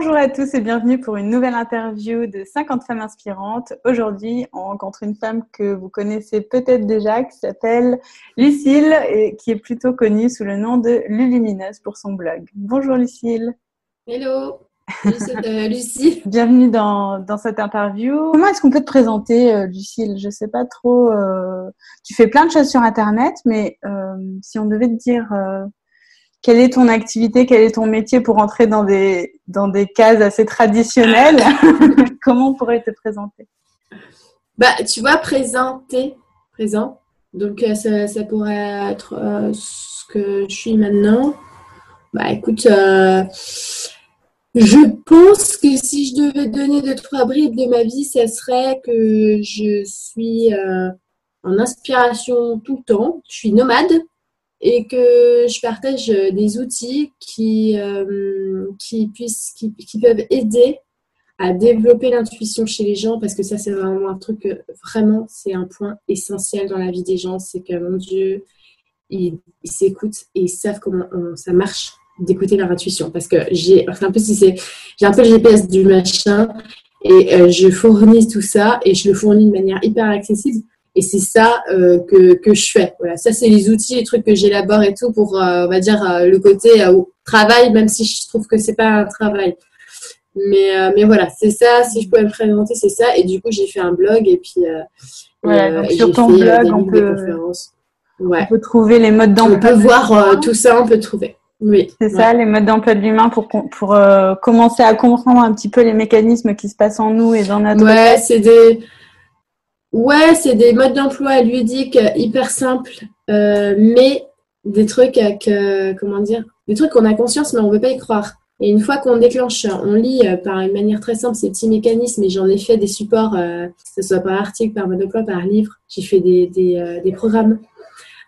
Bonjour à tous et bienvenue pour une nouvelle interview de 50 femmes inspirantes. Aujourd'hui, on rencontre une femme que vous connaissez peut-être déjà qui s'appelle Lucille et qui est plutôt connue sous le nom de Lulumineuse pour son blog. Bonjour Lucille. Hello. Euh, Lucie. Bienvenue dans, dans, cette interview. Comment est-ce qu'on peut te présenter, euh, Lucille? Je sais pas trop. Euh, tu fais plein de choses sur Internet, mais si on devait te dire quelle est ton activité, quel est ton métier pour entrer dans des, dans des cases assez traditionnelles, comment on pourrait te présenter? Bah, tu vois, présenter, présent. Donc, euh, ça, ça, pourrait être euh, ce que je suis maintenant. Bah, écoute, euh, je pense que si je devais donner deux, trois bribes de ma vie, ça serait que je suis en inspiration tout le temps. Je suis nomade et que je partage euh, des outils qui, euh, qui, puissent, qui, qui, peuvent aider à développer l'intuition chez les gens parce que ça c'est vraiment un truc vraiment c'est un point essentiel dans la vie des gens c'est que mon Dieu ils s'écoutent et ils savent comment ça marche d'écouter leur intuition. Parce que j'ai un peu si c'est j'ai un peu le GPS du machin et euh, je fournis tout ça et je le fournis de manière hyper accessible et c'est ça euh, que, que, je fais. Voilà, ça c'est les outils, les trucs que j'élabore et tout pour, euh, on va dire, euh, le côté travail, même si je trouve que c'est pas un travail. Mais, mais voilà, c'est ça. Si je pouvais me présenter, c'est ça. Et du coup, j'ai fait un blog et puis. donc sur ton blog, on peut, ouais. on peut trouver les modes d'emploi. On peut voir tout ça, on peut trouver. Oui. C'est ça, les modes d'emploi de l'humain pour, pour commencer à comprendre un petit peu les mécanismes qui se passent en nous et dans notre. Ouais, c'est des Ouais, c'est des modes d'emploi ludiques euh, hyper simples, euh, mais des trucs avec, euh, comment dire, des trucs qu'on a conscience, mais on veut pas y croire. Et une fois qu'on déclenche, on lit par une manière très simple ces petits mécanismes, et j'en ai fait des supports, que ce soit par article, par mode d'emploi, par livre. J'ai fait des, des programmes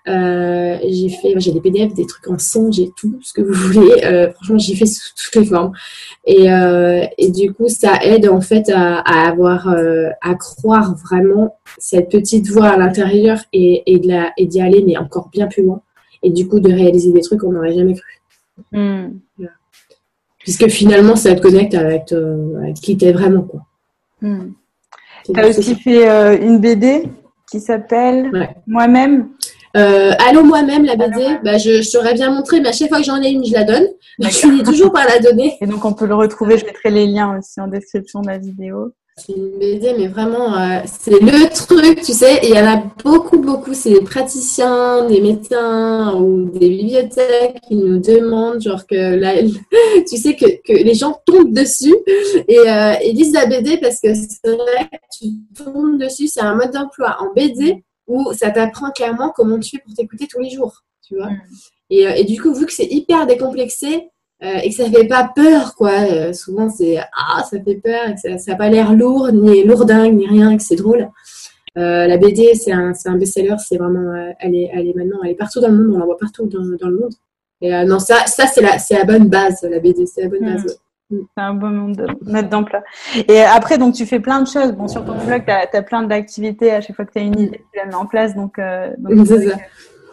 euh, j'ai fait, j'ai des PDF, des trucs en son, j'ai tout ce que vous voulez. Euh, franchement, j'ai fait sous toutes les formes. Et, euh, et du coup, ça aide en fait à, à avoir, euh, à croire vraiment cette petite voix à l'intérieur et, et de la, et d'y aller, mais encore bien plus loin. Et du coup, de réaliser des trucs qu'on n'aurait jamais cru. Hmm. Puisque finalement, ça te connecte avec, avec qui t'es vraiment, quoi. Hmm. Tu as aussi fait une BD qui s'appelle Moi-même. Euh, allô moi-même la BD, bah, je, je t'aurais bien montré, mais à chaque fois que j'en ai une, je la donne. Je finis toujours par la donner. Et donc on peut le retrouver, je mettrai les liens aussi en description de la vidéo. C'est une BD, mais vraiment, euh, c'est le truc, tu sais. Et il y en a beaucoup, beaucoup. C'est des praticiens, des médecins ou des bibliothèques qui nous demandent, genre que là, tu sais, que, que les gens tombent dessus et, euh, lisent la BD parce que c'est vrai tu tombes dessus. C'est un mode d'emploi en BD où ça t'apprend clairement comment tu fais pour t'écouter tous les jours, tu vois. Mm. Et, euh, et, du coup, vu que c'est hyper décomplexé euh, et que ça fait pas peur, quoi, euh, souvent c'est ah, ça fait peur, et que ça n'a pas l'air lourd, ni lourdingue, ni rien, que c'est drôle. la BD, c'est un, un best-seller, c'est vraiment, elle, est, elle est maintenant, elle est partout dans le monde, on la voit partout dans, dans le monde. Et non, ça, ça c'est la, la bonne base, la BD, c'est la bonne base. Mm. C'est un bon mode d'emploi. Et après, donc, tu fais plein de choses. Bon, sur ton blog, tu as, plein d'activités. À chaque fois que tu as une idée, tu la mets en place. Donc, euh,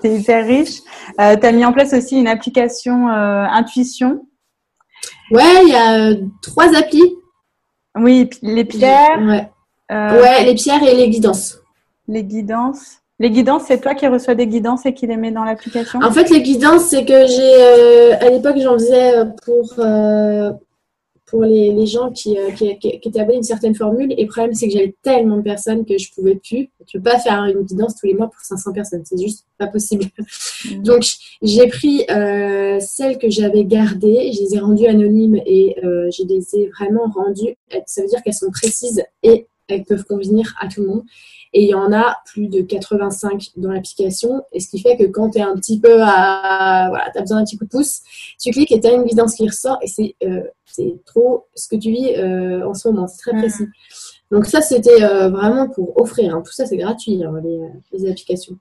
c'est hyper riche. Euh, tu as mis en place aussi une application euh, Intuition. Ouais, il y a trois applis. Oui, les pierres. Ouais. ouais, les pierres et les guidances. Les guidances. Les guidances, c'est toi qui reçois des guidances et qui les mets dans l'application? En fait, les guidances, c'est que j'ai, à l'époque, j'en faisais pour, pour les, les gens qui, euh, qui, qui, qui, une certaine formule. Et le problème, c'est que j'avais tellement de personnes que je pouvais plus. Tu peux pas faire une guidance tous les mois pour 500 personnes. C'est juste pas possible. Mm. Donc, j'ai pris euh, celles que j'avais gardées, je les ai rendues anonymes et euh, je les ai vraiment rendues. Ça veut dire qu'elles sont précises et elles peuvent convenir à tout le monde. Et il y en a plus de 85 dans l'application. Et ce qui fait que quand tu es un petit peu à. Voilà, tu as besoin d'un petit coup de pouce, tu cliques et tu as une guidance qui ressort. Et c'est euh, trop ce que tu vis euh, en ce moment. C'est très précis. Donc, ça, c'était euh, vraiment pour offrir. Hein. Tout ça, c'est gratuit, hein, les, les, applications.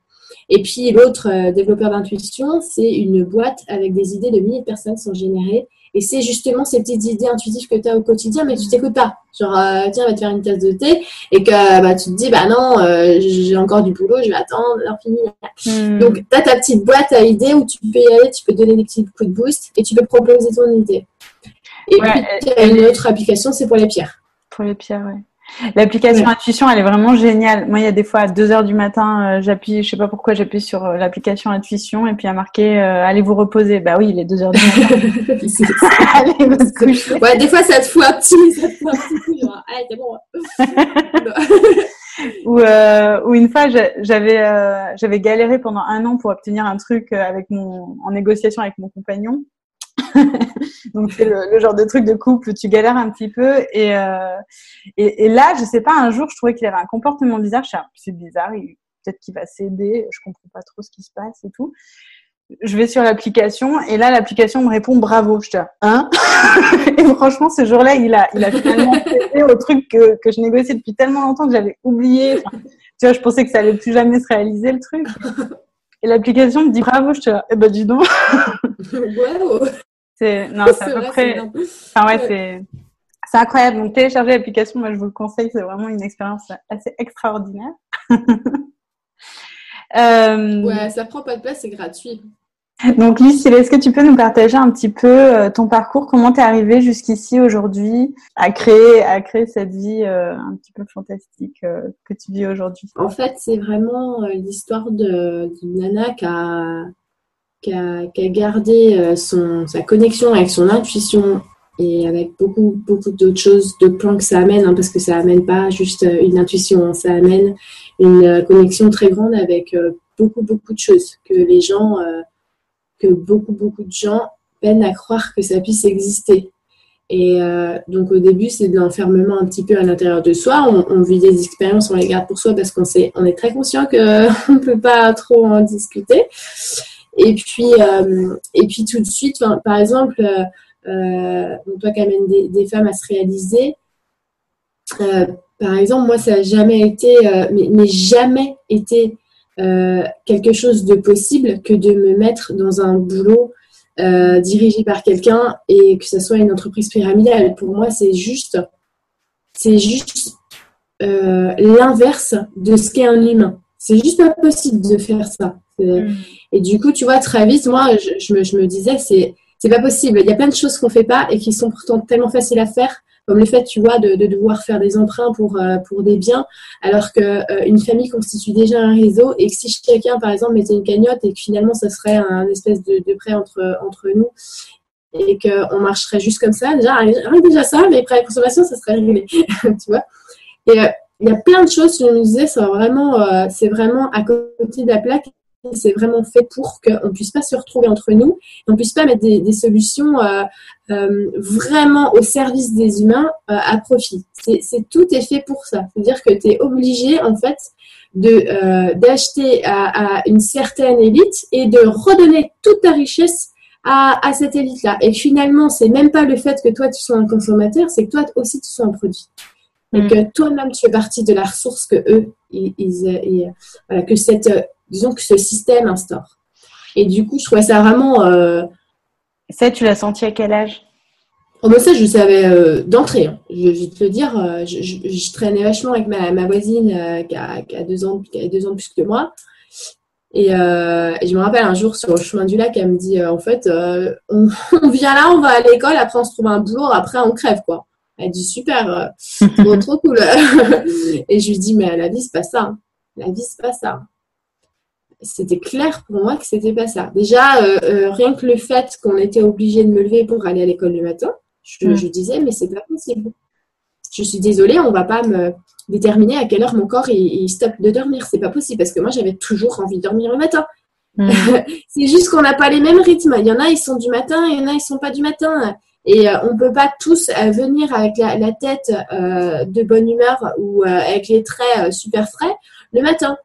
Et puis, l'autre développeur d'intuition, c'est une boîte avec des idées de milliers de personnes sont générées et c'est justement ces petites idées intuitives que tu as au quotidien, mais tu t'écoutes pas. Genre, euh, tiens, va te faire une tasse de thé et que bah, tu te dis, bah non, euh, j'ai encore du boulot, je vais attendre, l'heure finie. Hmm. Donc, tu as ta petite boîte à idées où tu peux y aller, tu peux donner des petits coups de boost et tu peux proposer ton idée. Et puis, une autre application, c'est pour les pierres. Pour les pierres, oui. L'application Intuition, elle est vraiment géniale. Moi, il y a des fois à 2 heures du matin, euh, j'appuie, je sais pas pourquoi, j'appuie sur euh, l'application Intuition et puis il y a marqué euh, allez vous reposer. Bah oui, il est 2 heures du matin. allez vous coucher. Ouais, des fois ça te fout un petit, ça te fout un petit coup, genre, allez, c'est bon. ou, euh, ou une fois, j'avais j'avais galéré pendant un an pour obtenir un truc avec mon en négociation avec mon compagnon. Donc c'est le, genre de truc de couple où tu galères un petit peu et, euh, et, et, là je sais pas un jour je trouvais qu'il avait un comportement bizarre. Je c'est bizarre, peut-être qu'il va céder, je comprends pas trop ce qui se passe et tout. Je vais sur l'application et là l'application me répond bravo. Je dis hein Et franchement ce jour-là il a il a finalement cédé au truc que, que je négociais depuis tellement longtemps que j'avais oublié. tu vois je pensais que ça allait plus jamais se réaliser le truc. Et l'application me dit bravo, je te dis, eh ben dis donc. wow. C'est non, c'est à peu près. Enfin ouais, c'est c'est incroyable. Donc télécharger l'application, moi je vous le conseille, c'est vraiment une expérience assez extraordinaire. euh... Ouais, ça prend pas de place, c'est gratuit. Donc Lucille, est-ce que tu peux nous partager un petit peu euh, ton parcours? Comment t'es arrivée jusqu'ici aujourd'hui à créer, à créer cette vie euh, un petit peu fantastique euh, que tu vis aujourd'hui? En fait, c'est vraiment l'histoire d'une nana qui a qui a, gardé euh, son, sa connexion avec son intuition et avec beaucoup, beaucoup d'autres choses, d'autres plans que ça amène, hein, parce que ça amène pas juste euh, une intuition, hein, ça amène une euh, connexion très grande avec beaucoup, beaucoup de choses que les gens, que beaucoup, beaucoup de gens peinent à croire que ça puisse exister. Et donc au début, c'est de l'enfermement un petit peu à l'intérieur de soi. On, vit des expériences, on les garde pour soi parce qu'on on est très conscient qu'on ne peut pas trop en discuter. Et puis, euh, et puis tout de suite, par exemple, euh, euh, toi qui amène des, femmes à se réaliser, par exemple, moi, ça n'a jamais été, mais, jamais été quelque chose de possible que de me mettre dans un boulot dirigé par quelqu'un et que ce soit une entreprise pyramidale. Pour moi, c'est juste, c'est juste l'inverse de ce qu'est un humain. C'est juste pas possible de faire ça. Mm. Et du coup, tu vois, très vite, moi, je, me, je me, disais, c'est, c'est pas possible. Il y a plein de choses qu'on fait pas et qui sont pourtant tellement faciles à faire, comme le fait, tu vois, de, de devoir faire des emprunts pour, euh, pour des biens, alors qu'une euh, une famille constitue déjà un réseau et que si chacun, par exemple, mettait une cagnotte et que finalement, ça serait un espèce de, de prêt entre, entre nous et qu'on marcherait juste comme ça, déjà, rien déjà ça, mais prêt à consommation, ça serait réglé, tu vois. Et euh, il y a plein de choses, je me disais, c'est vraiment, c'est vraiment à côté de la plaque c'est vraiment fait pour qu'on ne puisse pas se retrouver entre nous, on ne puisse pas mettre des, solutions euh, euh, vraiment au service des humains euh, à profit. C'est, tout est fait pour ça. C'est-à-dire que tu es obligé, en fait, de, d'acheter à, une certaine élite et de redonner toute ta richesse à, cette élite-là. Et finalement, c'est même pas le fait que toi, tu sois un consommateur, c'est que toi aussi, tu sois un produit. Et mm. que toi-même, tu fais partie de la ressource que eux, ils, voilà, que cette disons que ce système instaure. Et du coup, je trouvais ça vraiment. Euh... Ça, tu l'as senti à quel âge? Oh, ben ça, je savais euh, d'entrée. Hein. Je, vais te le dire, euh, je, traînais vachement avec ma, ma voisine euh, qui, a, qui, a, deux ans, qui a deux ans plus que moi. Et, je me rappelle un jour sur le chemin du lac, elle me dit en fait, on, on, vient là, on va à l'école, après on se trouve un boulot, après on crève quoi. Elle dit super, trop, trop cool. et je lui dis mais la vie c'est pas ça. Hein. La vie c'est pas ça c'était clair pour moi que c'était pas ça. Déjà, euh, euh, rien que le fait qu'on était obligé de me lever pour aller à l'école le matin, je, mm. disais, mais c'est pas possible. Je suis désolée, on va pas me déterminer à quelle heure mon corps il, stoppe de dormir. C'est pas possible parce que moi, j'avais toujours envie de dormir le matin. Mm. c'est juste qu'on n'a pas les mêmes rythmes. Il y en a, ils sont du matin, il y en a, ils sont pas du matin. Et euh, on peut pas tous venir avec la, la tête de bonne humeur ou avec les traits super frais le matin.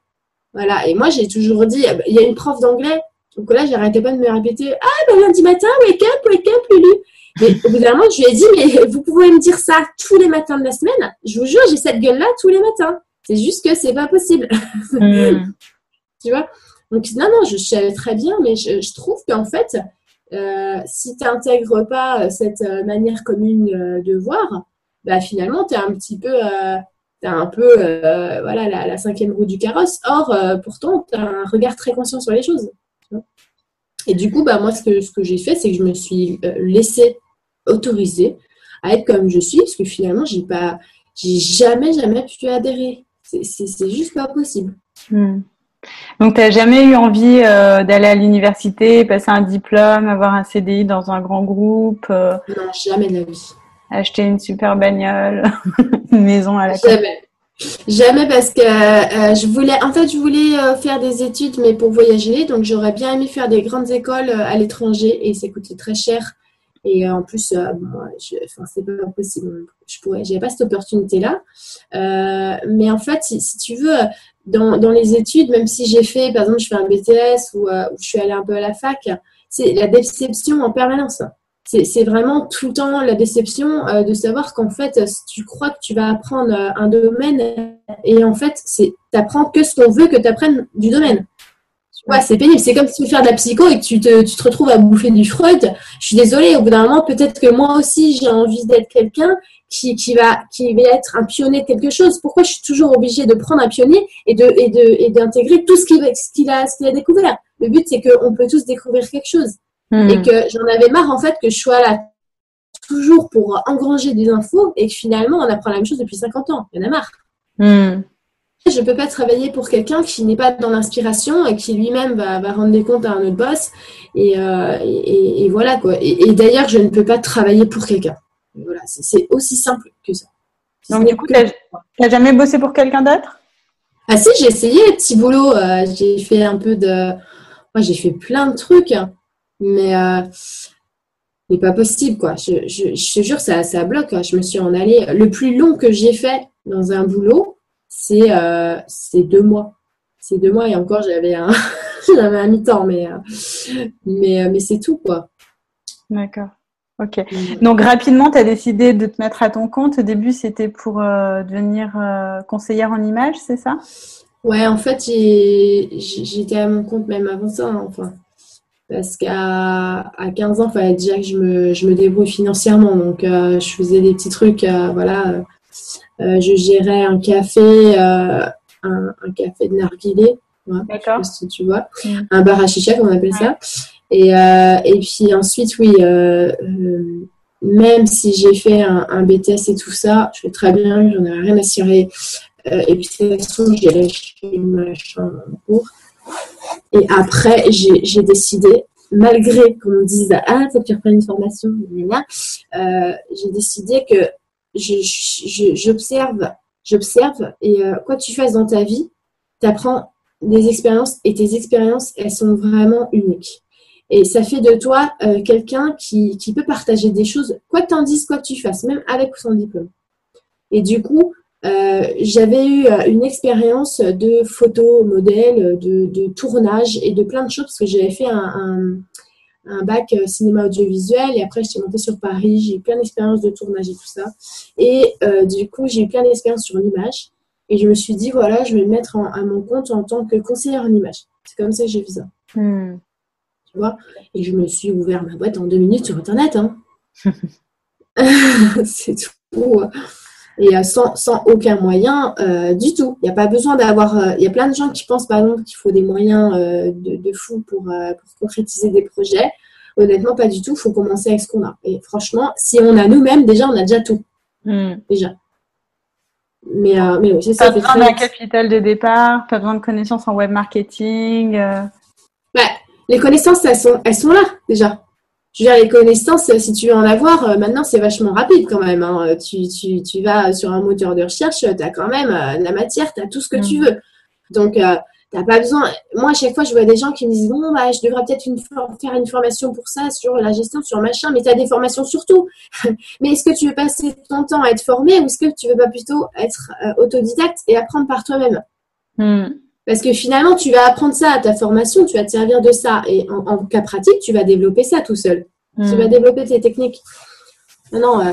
Voilà. Et moi, j'ai toujours dit, il y a une prof d'anglais. Donc là, j'arrêtais pas de me répéter, ah, ben, lundi matin, wake up, wake up, Lulu. Mais au bout d'un moment, je lui ai dit, mais vous pouvez me dire ça tous les matins de la semaine. Je vous jure, j'ai cette gueule-là tous les matins. C'est juste que c'est pas possible. Hmm. tu vois? Donc, non, non, je savais très bien, mais je, trouve qu'en fait, euh, si tu n'intègres pas cette euh, manière commune euh, de voir, bah, finalement, tu es un petit peu tu un peu euh, voilà, la, cinquième roue du carrosse. Or, euh, pourtant, tu as un regard très conscient sur les choses. Et du coup, bah, moi, ce que, ce que j'ai fait, c'est que je me suis euh, laissée autorisée à être comme je suis, parce que finalement, j'ai pas, j'ai jamais, jamais pu adhérer. C'est juste pas possible. Hmm. Donc, tu n'as jamais eu envie euh, d'aller à l'université, passer un diplôme, avoir un CDI dans un grand groupe euh, Non, jamais de la vie. Acheter une super bagnole, une maison à la Jamais. Jamais parce que euh, je voulais, en fait, je voulais faire des études, mais pour voyager. Donc, j'aurais bien aimé faire des grandes écoles à l'étranger et ça coûtait très cher. Et en plus, moi, enfin, c'est pas possible. Je pourrais, j'avais pas cette opportunité-là. mais en fait, si, tu veux, dans, dans, les études, même si j'ai fait, par exemple, je fais un BTS ou, euh, je suis allée un peu à la fac, c'est la déception en permanence. C'est vraiment tout le temps la déception euh, de savoir qu'en fait, tu crois que tu vas apprendre euh, un domaine et en fait, tu n'apprends que ce qu'on veut que tu apprennes du domaine. Ouais, c'est pénible. C'est comme si tu veux faire de la psycho et que tu te, tu te retrouves à bouffer du Freud. Je suis désolée, au bout d'un moment, peut-être que moi aussi, j'ai envie d'être quelqu'un qui, qui, va, qui va être un pionnier de quelque chose. Pourquoi je suis toujours obligée de prendre un pionnier et de et de et d'intégrer tout ce qu'il ce a, ce qu'il a découvert? Le but, c'est qu'on peut tous découvrir quelque chose. Hmm. Et que j'en avais marre, en fait, que je sois là toujours pour engranger des infos et que finalement, on apprend la même chose depuis 50 ans. Il y en a marre. Hmm. Je ne peux pas travailler pour quelqu'un qui n'est pas dans l'inspiration et qui lui-même va, va, rendre des comptes à un autre boss. Et, euh, et, et voilà quoi. Et, d'ailleurs, je ne peux pas travailler pour quelqu'un. Voilà, c'est aussi simple que ça. Donc du coup, tu n'as jamais bossé pour quelqu'un d'autre? Ah si, j'ai essayé les petits boulots. Euh, j'ai fait un peu de... Moi, j'ai fait plein de trucs. Mais... Euh, pas possible, quoi. Je, je, je te jure, ça, ça bloque. Je me suis en allée. Le plus long que j'ai fait dans un boulot, euh, c'est deux mois. C'est deux mois et encore j'avais un, j'avais un mi-temps, mais, euh, mais, euh, mais c'est tout quoi. D'accord. Ok. Donc rapidement, tu as décidé de te mettre à ton compte. Au début, c'était pour devenir conseillère en image, c'est ça? Ouais, en fait, j'étais à mon compte même avant ça. Hein, enfin, parce qu'à à 15 ans, il fallait déjà que je me, je me débrouille financièrement. Donc, je faisais des petits trucs, voilà, euh, je gérais un café, euh, un, café de narguilé. D'accord. tu vois, mm. un bar à chicha, comme on appelle ça. Et, euh, et puis ensuite, oui, même si j'ai fait un, BTS et tout ça, je fais très bien, j'en ai rien à cirer. et puis de toute façon, j'ai lâché ma chambre en cours. Et après, j'ai décidé, malgré qu'on me dise Ah, faut que tu une formation, euh, j'ai décidé que j'observe, j'observe et euh, quoi que tu fasses dans ta vie, tu apprends des expériences et tes expériences, elles sont vraiment uniques. Et ça fait de toi euh, quelqu'un qui, qui, peut partager des choses, quoi que tu en dises, quoi que tu fasses, même avec sans diplôme. Et du coup, euh, j'avais eu une expérience de photo modèle, de, de, tournage et de plein de choses parce que j'avais fait un, un, un bac euh, cinéma audiovisuel et après j'étais montée sur Paris, j'ai eu plein d'expériences de tournage et tout ça. Et euh, du coup, j'ai eu plein d'expériences sur l'image et je me suis dit, voilà, je vais me mettre à mon compte en tant que conseillère en image. C'est comme ça que j'ai vu ça. Hmm. Tu vois? Et je me suis ouvert ma boîte en deux minutes sur Internet. Hein. C'est tout et euh, sans, sans, aucun moyen euh, du tout. Il n'y a pas besoin d'avoir. Euh, il y a plein de gens qui pensent par exemple qu'il faut des moyens de, de, fou pour, pour, concrétiser des projets. Honnêtement, pas du tout. Il faut commencer avec ce qu'on a. Et franchement, si on a nous-mêmes, déjà, on a déjà tout. Hmm. Déjà. Mais, mais oui, c'est ça. Pas besoin d'un capital de départ, pas besoin de connaissances en web marketing. Bah, les connaissances, elles sont, elles sont là déjà je veux dire, les connaissances, si tu veux en avoir, euh, maintenant, c'est vachement rapide quand même. Hein. Tu, tu, tu, vas sur un moteur de recherche, tu as quand même euh, la matière, tu as tout ce que tu mm. veux. Donc, euh, tu n'as pas besoin. Moi, à chaque fois, je vois des gens qui me disent Bon, bah, je devrais peut-être une, faire une formation pour ça, sur la gestion, sur machin, mais tu as des formations sur tout. mais est-ce que tu veux passer ton temps à être formé ou est-ce que tu veux pas plutôt être autodidacte et apprendre par toi-même? Mm. Parce que finalement, tu vas apprendre ça à ta formation, tu vas te servir de ça. Et en, cas pratique, tu vas développer ça tout seul. Tu vas hmm. développer tes techniques. Non, euh,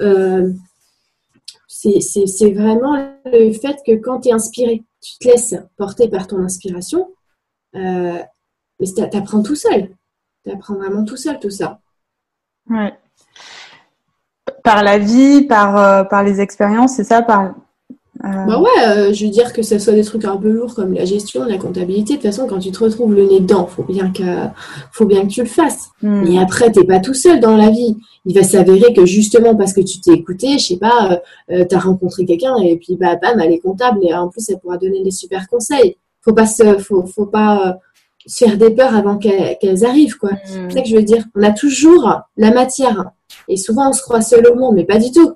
euh, c'est vraiment le fait que quand tu es inspiré, tu te laisses porter par ton inspiration, euh, mais tu apprends tout seul. Tu apprends vraiment tout seul tout ça. Ouais. Par la vie, par, par les expériences, c'est ça, par Euh, bah ouais, euh, je veux dire que ce soit des trucs un peu lourds comme la gestion, la comptabilité. De toute façon, quand tu te retrouves le nez dedans, faut bien que, faut bien que tu le fasses. Hmm. Et après, t'es pas tout seul dans la vie. Il va s'avérer que justement parce que tu t'es écouté, je sais pas, euh, tu as rencontré quelqu'un et puis bah bam, elle est comptable et en plus elle pourra donner des super conseils. Faut pas se, faut, faut pas se faire des peurs avant qu'elles arrivent quoi. Hmm. C'est ça que je veux dire. On a toujours la matière et souvent on se croit seul au monde, mais pas du tout.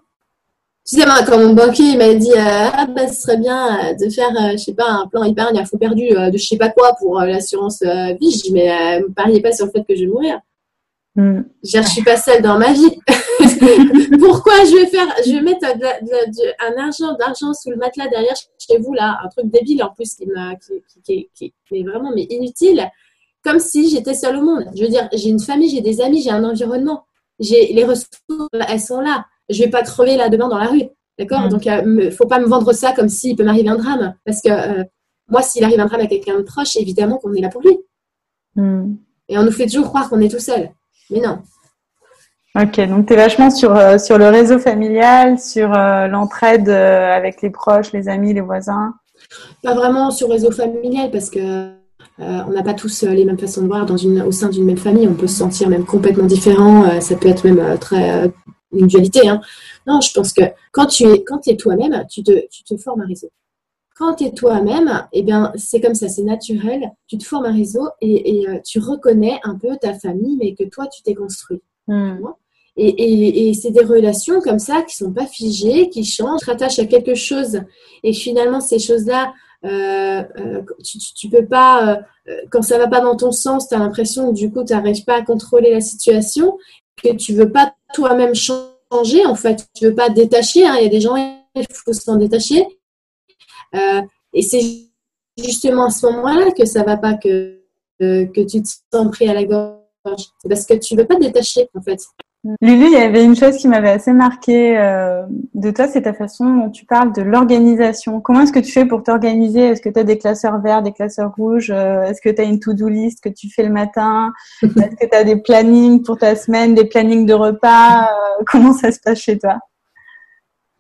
Tu sais, quand mon banquier m'a dit euh, ah bah ce serait bien euh, de faire euh, je sais pas un plan épargne à faux perdu de je sais pas quoi pour l'assurance vie, je dis mais ne pariez pas sur le fait que je vais mourir. Mm. Je, ne suis pas seule dans ma vie. Pourquoi je vais faire je vais mettre un argent d'argent sous le matelas derrière chez vous là, un truc débile en plus qui m'a qui, qui, est vraiment mais inutile, comme si j'étais seule au monde. Je veux dire, j'ai une famille, j'ai des amis, j'ai un environnement, j'ai les ressources, elles sont là je vais pas crever là demain dans la rue. D'accord? Mm. Donc, il euh, faut pas me vendre ça comme s'il peut m'arriver un drame. Parce que euh, moi, s'il arrive un drame à quelqu'un de proche, évidemment qu'on est là pour lui. Mm. Et on nous fait toujours croire qu'on est tout seul. Mais non. Ok, donc tu es vachement sur, euh, sur le réseau familial, sur l'entraide avec les proches, les amis, les voisins? Pas vraiment sur le réseau familial parce que on n'a pas tous les mêmes façons de voir dans une, au sein d'une même famille. On peut se sentir même complètement différent. ça peut être même très une dualité. Hein. Non, je pense que quand tu es, quand es toi-même, tu te, tu te formes un réseau. Quand tu es toi-même, eh bien, c'est comme ça, c'est naturel. Tu te formes un réseau et, euh, tu reconnais un peu ta famille, mais que toi, tu t'es construit. Hmm. Et, et, c'est des relations comme ça qui sont pas figées, qui changent, tu rattaches à quelque chose. Et finalement, ces choses-là, euh, euh, tu, tu, peux pas, quand ça va pas dans ton sens, tu as l'impression que du coup, tu n'arrives pas à contrôler la situation, que tu veux pas toi-même changer, en fait. Tu veux pas te détacher. Hein. Il y a des gens, il faut s'en détacher. Euh, et c'est justement à ce moment-là que ça va pas, que, que tu te sens pris à la gorge. C'est parce que tu veux pas te détacher, en fait. Lulu, il y avait une chose qui m'avait assez marqué euh, de toi, c'est ta façon dont tu parles de l'organisation. Comment est-ce que tu fais pour t'organiser? Est-ce que tu as des classeurs verts, des classeurs rouges? Euh, Est-ce que tu as une to-do list que tu fais le matin? Est-ce que tu as des plannings pour ta semaine, des plannings de repas? Euh, Comment ça se passe chez toi?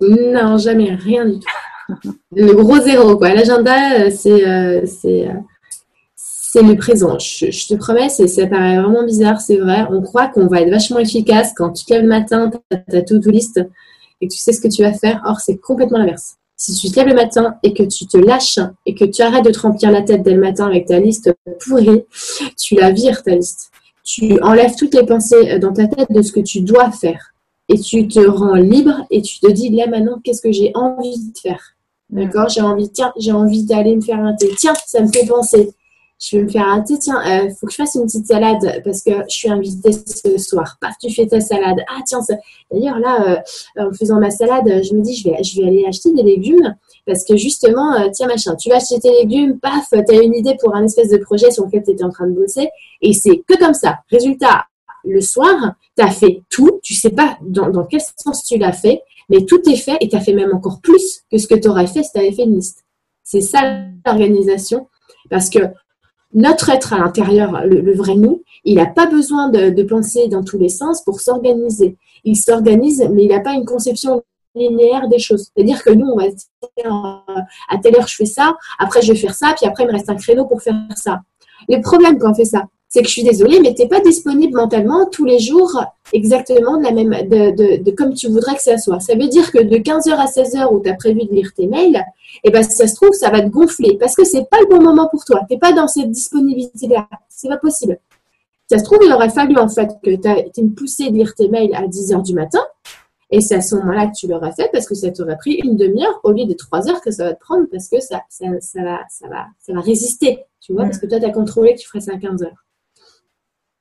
Non, jamais, rien du tout. Le gros zéro, quoi. L'agenda, c'est c'est le présent. Je, te promets, ça paraît vraiment bizarre, c'est vrai. On croit qu'on va être vachement efficace quand tu te lèves le matin, tu as ta to-do list et que tu sais ce que tu vas faire. Or, c'est complètement l'inverse. Si tu te lèves le matin et que tu te lâches et que tu arrêtes de te remplir la tête dès le matin avec ta liste pourrie, tu la vires ta liste. Tu enlèves toutes les pensées dans ta tête de ce que tu dois faire et tu te rends libre et tu te dis là maintenant qu'est-ce que j'ai envie de faire? D'accord? J'ai envie, tiens, j'ai envie d'aller me faire un thé. Tiens, ça me fait penser je vais me faire un thé, tiens, il euh, faut que je fasse une petite salade parce que je suis invitée ce soir. Paf, tu fais ta salade. Ah tiens, d'ailleurs là, euh, en faisant ma salade, je me dis, je vais, je vais aller acheter des légumes parce que justement, euh, tiens machin, tu vas acheter tes légumes, paf, tu as une idée pour un espèce de projet sur lequel tu étais en train de bosser et c'est que comme ça. Résultat, le soir, tu as fait tout, tu sais pas dans, dans quel sens tu l'as fait, mais tout est fait et tu as fait même encore plus que ce que tu aurais fait si tu avais fait une liste. C'est ça l'organisation. Parce que notre être à l'intérieur, le, vrai nous, il n'a pas besoin de, penser dans tous les sens pour s'organiser. Il s'organise, mais il n'a pas une conception linéaire des choses. C'est-à-dire que nous, on va dire, euh, à telle heure, je fais ça, après, je vais faire ça, puis après, il me reste un créneau pour faire ça. Le problème quand on fait ça, c'est que je suis désolée, mais tu n'es pas disponible mentalement tous les jours exactement de la même, de, de, comme tu voudrais que ça soit. Ça veut dire que de 15h à 16h où tu as prévu de lire tes mails, et eh ben, si ça se trouve, ça va te gonfler parce que c'est pas le bon moment pour toi. Tu n'es pas dans cette disponibilité-là. C'est pas possible. Ça se trouve, il aurait fallu en fait que tu aies une poussée de lire tes mails à 10h du matin. Et c'est à ce moment-là que tu l'auras fait parce que ça t'aurait pris une demi-heure au lieu de trois heures que ça va te prendre parce que ça, ça, ça, va, ça, va, ça va résister. Tu vois, parce que toi, tu as contrôlé que tu ferais ça à 15 heures.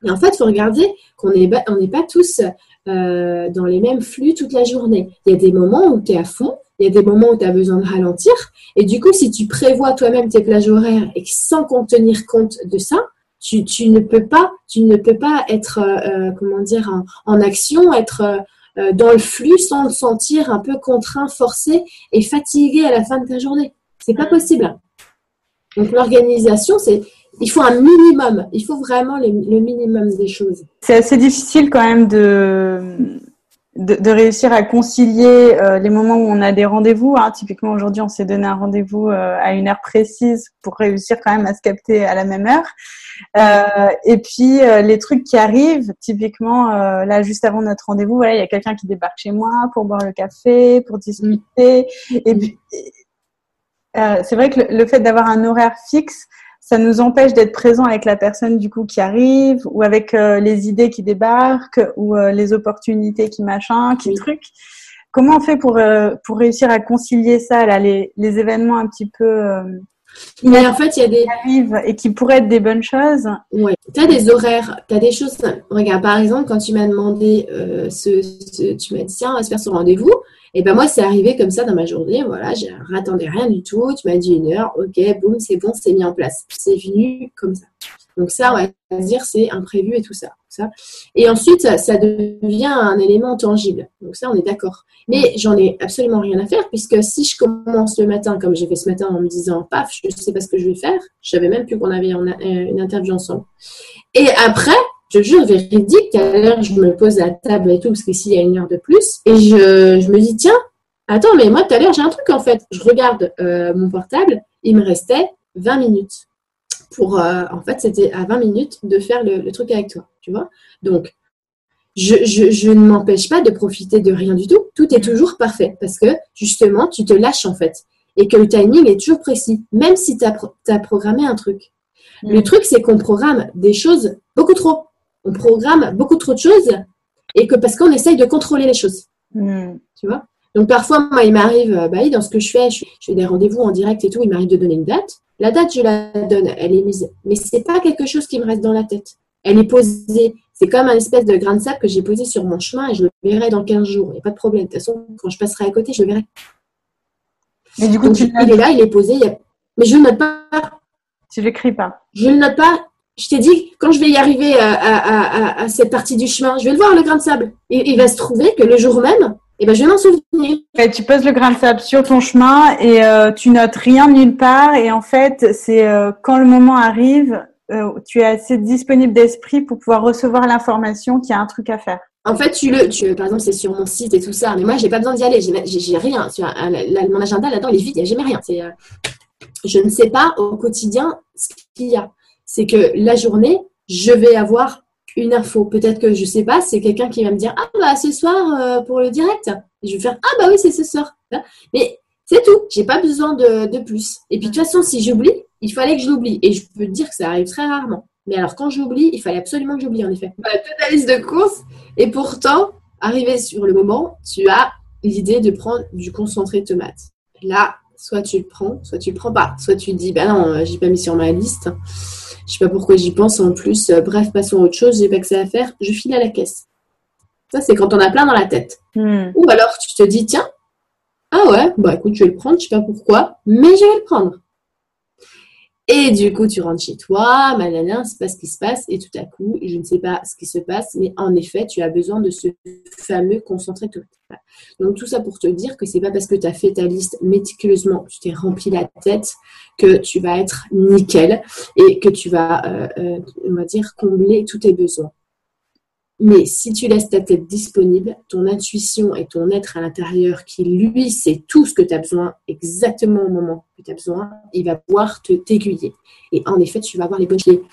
Et en fait, il faut regarder qu'on n'est pas tous euh, dans les mêmes flux toute la journée. Il y a des moments où tu es à fond, il y a des moments où tu as besoin de ralentir. Et du coup, si tu prévois toi-même tes plages horaires et sans tenir compte de ça, tu, ne peux pas, tu ne peux pas être, euh, euh, comment dire, en, action, être dans le flux sans te sentir un peu contraint, forcé et fatigué à la fin de ta journée. C'est pas possible. Donc l'organisation, c'est il faut un minimum. Il faut vraiment le, minimum des choses. C'est assez difficile quand même de de, réussir à concilier euh, les moments où on a des rendez-vous. Hein. Typiquement, aujourd'hui, on s'est donné un rendez-vous euh, à une heure précise pour réussir quand même à se capter à la même heure. Euh, et puis, les trucs qui arrivent, typiquement, là, juste avant notre rendez-vous, voilà, il y a quelqu'un qui débarque chez moi pour boire le café, pour discuter. Et puis, c'est vrai que le fait d'avoir un horaire fixe, ça nous empêche d'être présent avec la personne du coup qui arrive ou avec euh, les idées qui débarquent ou euh, les opportunités qui machin, qui truc. Comment on fait pour euh, pour réussir à concilier ça là, les, les événements un petit peu mais en fait, il y a des. Qui arrivent et qui pourraient être des bonnes choses? Oui. Tu as des horaires, tu as des choses. Regarde, par exemple, quand tu m'as demandé, ce, tu m'as dit, tiens, on va se faire ce rendez-vous. Et ben moi, c'est arrivé comme ça dans ma journée. Voilà, je n'attendais rien du tout. Tu m'as dit une heure, ok, boum, c'est bon, c'est mis en place. C'est venu comme ça. Donc ça, on va dire, c'est imprévu et tout ça. Et ensuite, ça, devient un élément tangible. Donc ça, on est d'accord. Mais j'en ai absolument rien à faire puisque si je commence le matin, comme j'ai fait ce matin, en me disant, paf, je ne sais pas ce que je vais faire. Je savais même plus qu'on avait une interview ensemble. Et après, je jure, véridique, tout à l'heure, je me pose à table et tout, parce qu'ici, il y a une heure de plus, et je, je me dis, tiens, attends, mais moi, tout à l'heure, j'ai un truc, en fait. Je regarde euh, mon portable, il me restait 20 minutes. Pour, euh, en fait, c'était à 20 minutes de faire le, truc avec toi, tu vois. Donc, je, je, je ne m'empêche pas de profiter de rien du tout. Tout est toujours parfait, parce que, justement, tu te lâches, en fait. Et que le timing est toujours précis, même si tu as, as, programmé un truc. Le mm. truc, c'est qu'on programme des choses beaucoup trop on programme beaucoup trop de choses et que parce qu'on essaye de contrôler les choses. Hmm. Tu vois? Donc parfois, moi, il m'arrive, euh, bah, dans ce que je fais, je, fais des rendez-vous en direct et tout, il m'arrive de donner une date. La date, je la donne, elle est mise. Mais c'est pas quelque chose qui me reste dans la tête. Elle est posée. C'est comme un espèce de grain de sable que j'ai posé sur mon chemin et je le verrai dans 15 jours. Il n'y a pas de problème. De toute façon, quand je passerai à côté, je le verrai. Mais du coup, tu il est là, il est posé. Mais je ne note pas. Tu l'écris pas. Je ne note pas je t'ai dit, quand je vais y arriver à, cette partie du chemin, je vais le voir, le grain de sable. Et il va se trouver que le jour même, eh ben, je vais m'en souvenir. tu poses le grain de sable sur ton chemin et euh, tu notes rien nulle part. Et en fait, c'est euh, quand le moment arrive, euh, tu es assez disponible d'esprit pour pouvoir recevoir l'information qu'il y a un truc à faire. En fait, tu le, tu, par exemple, c'est sur mon site et tout ça, mais moi, j'ai pas besoin d'y aller. J'ai rien. mon agenda là-dedans, il est vide. Il n'y a jamais rien. je ne sais pas au quotidien ce qu'il y a c'est que la journée, je vais avoir une info. Peut-être que je sais pas, c'est quelqu'un qui va me dire Ah, bah ce soir euh, pour le direct. Et je vais faire Ah, bah oui, c'est ce soir. Hein? Mais c'est tout. J'ai pas besoin de, plus. Et puis de toute façon, si j'oublie, il fallait que je l'oublie. Et je peux te dire que ça arrive très rarement. Mais alors, quand j'oublie, il fallait absolument que j'oublie, en effet. Toute la liste de courses. Et pourtant, arrivé sur le moment, tu as l'idée de prendre du concentré tomate. Là, soit tu le prends, soit tu le prends pas. Soit tu dis, bah non, j'ai pas mis sur ma liste. Je sais pas pourquoi j'y pense en plus. Euh, bref, passons à autre chose. J'ai pas que ça à faire. Je file à la caisse. Ça, c'est quand on a plein dans la tête. Hmm. Ou alors, tu te dis, tiens, ah ouais, bah écoute, je vais le prendre. Je sais pas pourquoi, mais je vais le prendre. Et du coup, tu rentres chez toi, malala, c'est pas ce qui se passe, et tout à coup, je ne sais pas ce qui se passe, mais en effet, tu as besoin de ce fameux concentré total. Donc, tout ça pour te dire que c'est pas parce que tu as fait ta liste méticuleusement, tu t'es rempli la tête, que tu vas être nickel et que tu vas, euh, euh, on va dire, combler tous tes besoins. Mais si tu laisses ta tête disponible, ton intuition et ton être à l'intérieur qui, lui, sait tout ce que tu as besoin exactement au moment que tu as besoin, il va pouvoir te t'aiguiller. Et en effet, tu vas avoir les bonnes clés.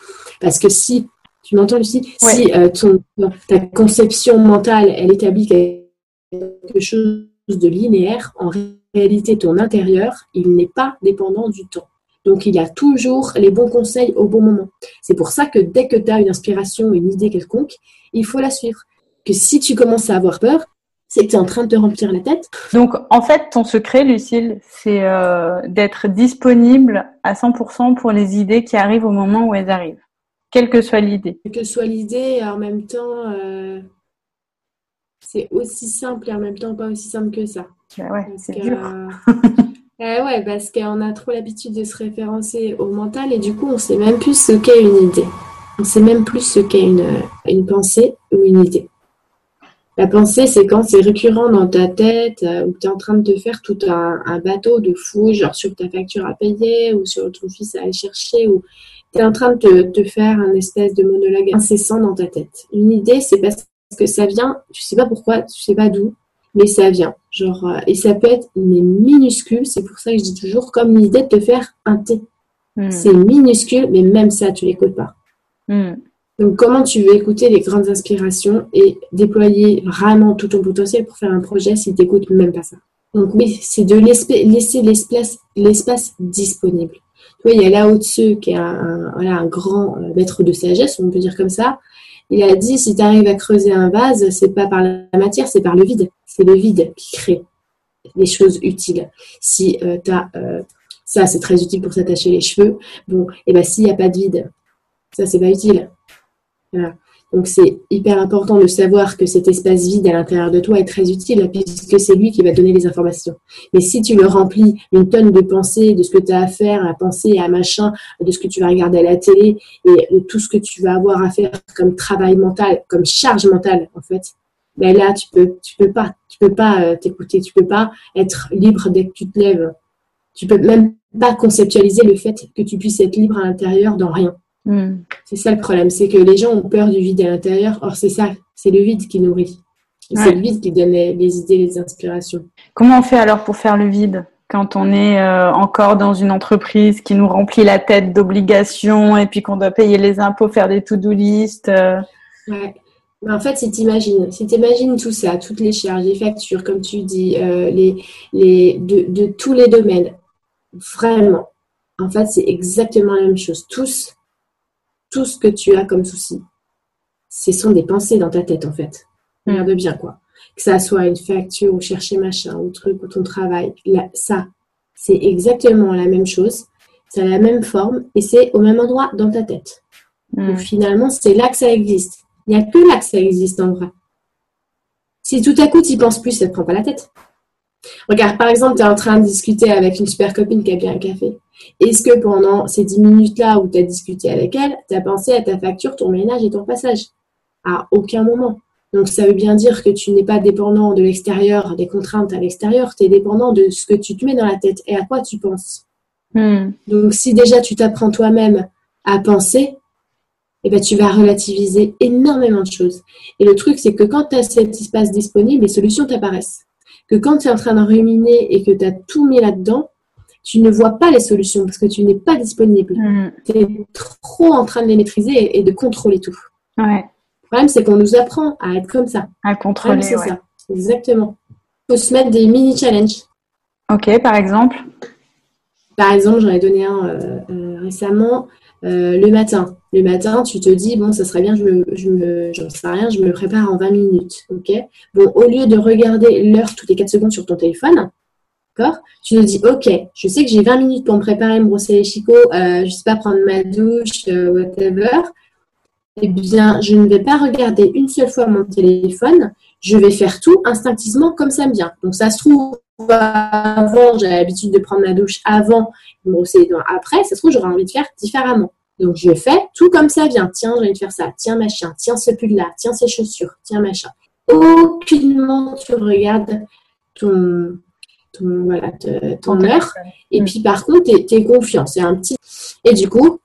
Parce que si, tu m'entends Lucie, si euh, ton, ta conception mentale, elle établit quelque chose de linéaire, en réalité, ton intérieur, il n'est pas dépendant du temps. Donc, il y a toujours les bons conseils au bon moment. C'est pour ça que dès que tu as une inspiration, une idée quelconque, il faut la suivre. Que si tu commences à avoir peur, c'est que tu es en train de te remplir la tête. Donc, en fait, ton secret, Lucille, c'est euh, d'être disponible à 100% pour les idées qui arrivent au moment où elles arrivent, quelle que soit l'idée. Quelle que soit l'idée, en même temps, euh, c'est aussi simple et en même temps pas aussi simple que ça. Bah ouais, c'est dur. Eh ouais, parce qu'on a trop l'habitude de se référencer au mental et du coup, on sait même plus ce qu'est une idée. On sait même plus ce qu'est une, pensée ou une idée. La pensée, c'est quand c'est récurrent dans ta tête, euh, où tu es en train de te faire tout un, un, bateau de fou, genre sur ta facture à payer ou sur ton fils à aller chercher, ou tu es en train de te, te, faire un espèce de monologue incessant dans ta tête. Une idée, c'est parce que ça vient, tu sais pas pourquoi, tu sais pas d'où, mais ça vient. Genre, euh, et ça peut être mais minuscule. C'est pour ça que je dis toujours comme l'idée de te faire un thé. Hmm. C'est minuscule, mais même ça, tu l'écoutes pas. Hmm. Donc, comment tu veux écouter les grandes inspirations et déployer vraiment tout ton potentiel pour faire un projet si tu n'écoutes même pas ça? Donc, oui, c'est de laisser l'espace disponible. Tu vois, il y a Lao Tzu qui est un, un grand euh, maître de sagesse, on peut dire comme ça. Il a dit si tu arrives à creuser un vase, c'est pas par la matière, c'est par le vide. C'est le vide qui crée des choses utiles. Si euh, euh, ça, c'est très utile pour s'attacher les cheveux. Bon, et eh ben s'il n'y a pas de vide, ça c'est pas utile. Voilà. Donc c'est hyper important de savoir que cet espace vide à l'intérieur de toi est très utile puisque c'est lui qui va donner les informations. Mais si tu le remplis une tonne de pensées, de ce que tu as à faire, à penser, à machin, de ce que tu vas regarder à la télé et de tout ce que tu vas avoir à faire comme travail mental, comme charge mentale en fait, ben là tu peux tu peux pas tu peux pas euh, t'écouter, tu peux pas être libre dès que tu te lèves. Tu peux même pas conceptualiser le fait que tu puisses être libre à l'intérieur dans rien. Hmm. C'est ça le problème, c'est que les gens ont peur du vide à l'intérieur. Or, c'est ça, c'est le vide qui nourrit. C'est le vide qui donne les, idées, les inspirations. Comment on fait alors pour faire le vide quand on est euh, encore dans une entreprise qui nous remplit la tête d'obligations et puis qu'on doit payer les impôts, faire des to-do list euh? Ouais. en fait, si tu imagines, si imagines tout ça, toutes les charges, les factures, comme tu dis, euh, les, les, de, de tous les domaines, vraiment, en fait, c'est exactement la même chose. Tous, tout ce que tu as comme souci, ce sont des pensées dans ta tête en fait. Mm. Regarde bien quoi. Que ça soit une facture ou chercher machin ou truc ou ton travail, ça, c'est exactement la même chose, c'est la même forme et c'est au même endroit dans ta tête. Mm. Donc finalement, c'est là que ça existe. Il n'y a que là que ça existe en vrai. Si tout à coup tu y penses plus, ça ne te prend pas la tête. Regarde, par exemple, tu es en train de discuter avec une super copine qui a bien un café. Est-ce que pendant ces 10 minutes-là où tu as discuté avec elle, tu as pensé à ta facture, ton ménage et ton passage? À aucun moment. Donc ça veut bien dire que tu n'es pas dépendant de l'extérieur, des contraintes à l'extérieur, tu es dépendant de ce que tu te mets dans la tête et à quoi tu penses. Hmm. Donc si déjà tu t'apprends toi-même à penser, eh ben, tu vas relativiser énormément de choses. Et le truc, c'est que quand tu as cet espace disponible, les solutions t'apparaissent. Que quand tu es en train de ruminer et que tu as tout mis là-dedans, tu ne vois pas les solutions parce que tu n'es pas disponible. Mm. Tu es trop en train de les maîtriser et, de contrôler tout. Ouais. Le problème, c'est qu'on nous apprend à être comme ça. À contrôler. C'est ça. Exactement. Il faut se mettre des mini-challenges. Ok, par exemple Par exemple, j'en ai donné un euh, euh, récemment. Euh, le matin. Le matin, tu te dis, bon, ça serait bien, je me, je me, j'en sais rien, je me prépare en 20 minutes. Ok? Bon, au lieu de regarder l'heure toutes les 4 secondes sur ton téléphone, tu te dis, ok, je sais que j'ai 20 minutes pour me préparer, me brosser les chicots, euh, je sais pas, prendre ma douche, euh, whatever. Eh bien, je ne vais pas regarder une seule fois mon téléphone. Je vais faire tout instinctivement comme ça me vient. Donc, ça se trouve, avant, j'ai l'habitude de prendre ma douche avant, de me brosser les dents après. Ça se trouve, j'aurais envie de faire différemment. Donc, je fais tout comme ça vient. Tiens, j'ai envie de faire ça. Tiens, machin. Tiens, ce pull-là. Tiens, ces chaussures. Tiens, machin. Aucunement, tu regardes ton, ton, voilà, ton heure. Et mm. puis, par contre, tu es, confiant. C'est un petit. Et du coup,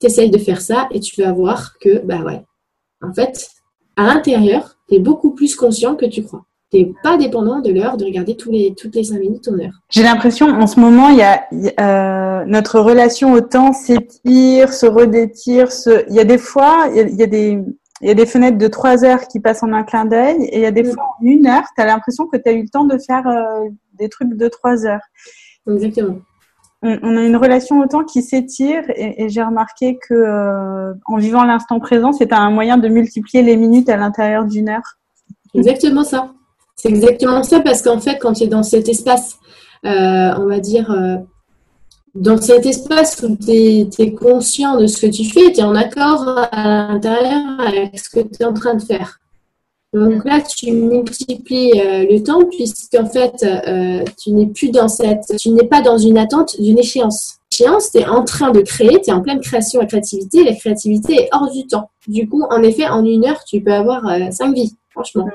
tu essayes de faire ça et tu vas voir que, bah ouais, en fait, à l'intérieur, tu es beaucoup plus conscient que tu crois. Tu n'es pas dépendant de l'heure de regarder tous les, toutes les cinq minutes ton heure. J'ai l'impression, en ce moment, il y a, euh, notre relation au temps s'étire, se redétire. Se... Il y a des fois, il y a des il y a des fenêtres de trois heures qui passent en un clin d'œil et il y a des mm. fois en une heure, tu as l'impression que tu as eu le temps de faire euh, des trucs de trois heures. Exactement. On, a une relation au temps qui s'étire et, j'ai remarqué que euh, en vivant l'instant présent, c'est un moyen de multiplier les minutes à l'intérieur d'une heure. Exactement ça. C'est exactement ça parce qu'en fait, quand tu es dans cet espace, euh, on va dire, dans cet espace où tu es, conscient de ce que tu fais, tu es en accord à l'intérieur avec ce que tu es en train de faire. Donc là, tu multiplies euh, le temps puisqu'en fait, euh, tu n'es plus dans cette, tu n'es pas dans une attente d'une échéance. Échéance, tu es en train de créer, tu es en pleine création et créativité. La créativité est hors du temps. Du coup, en effet, en une heure, tu peux avoir euh, cinq vies, franchement.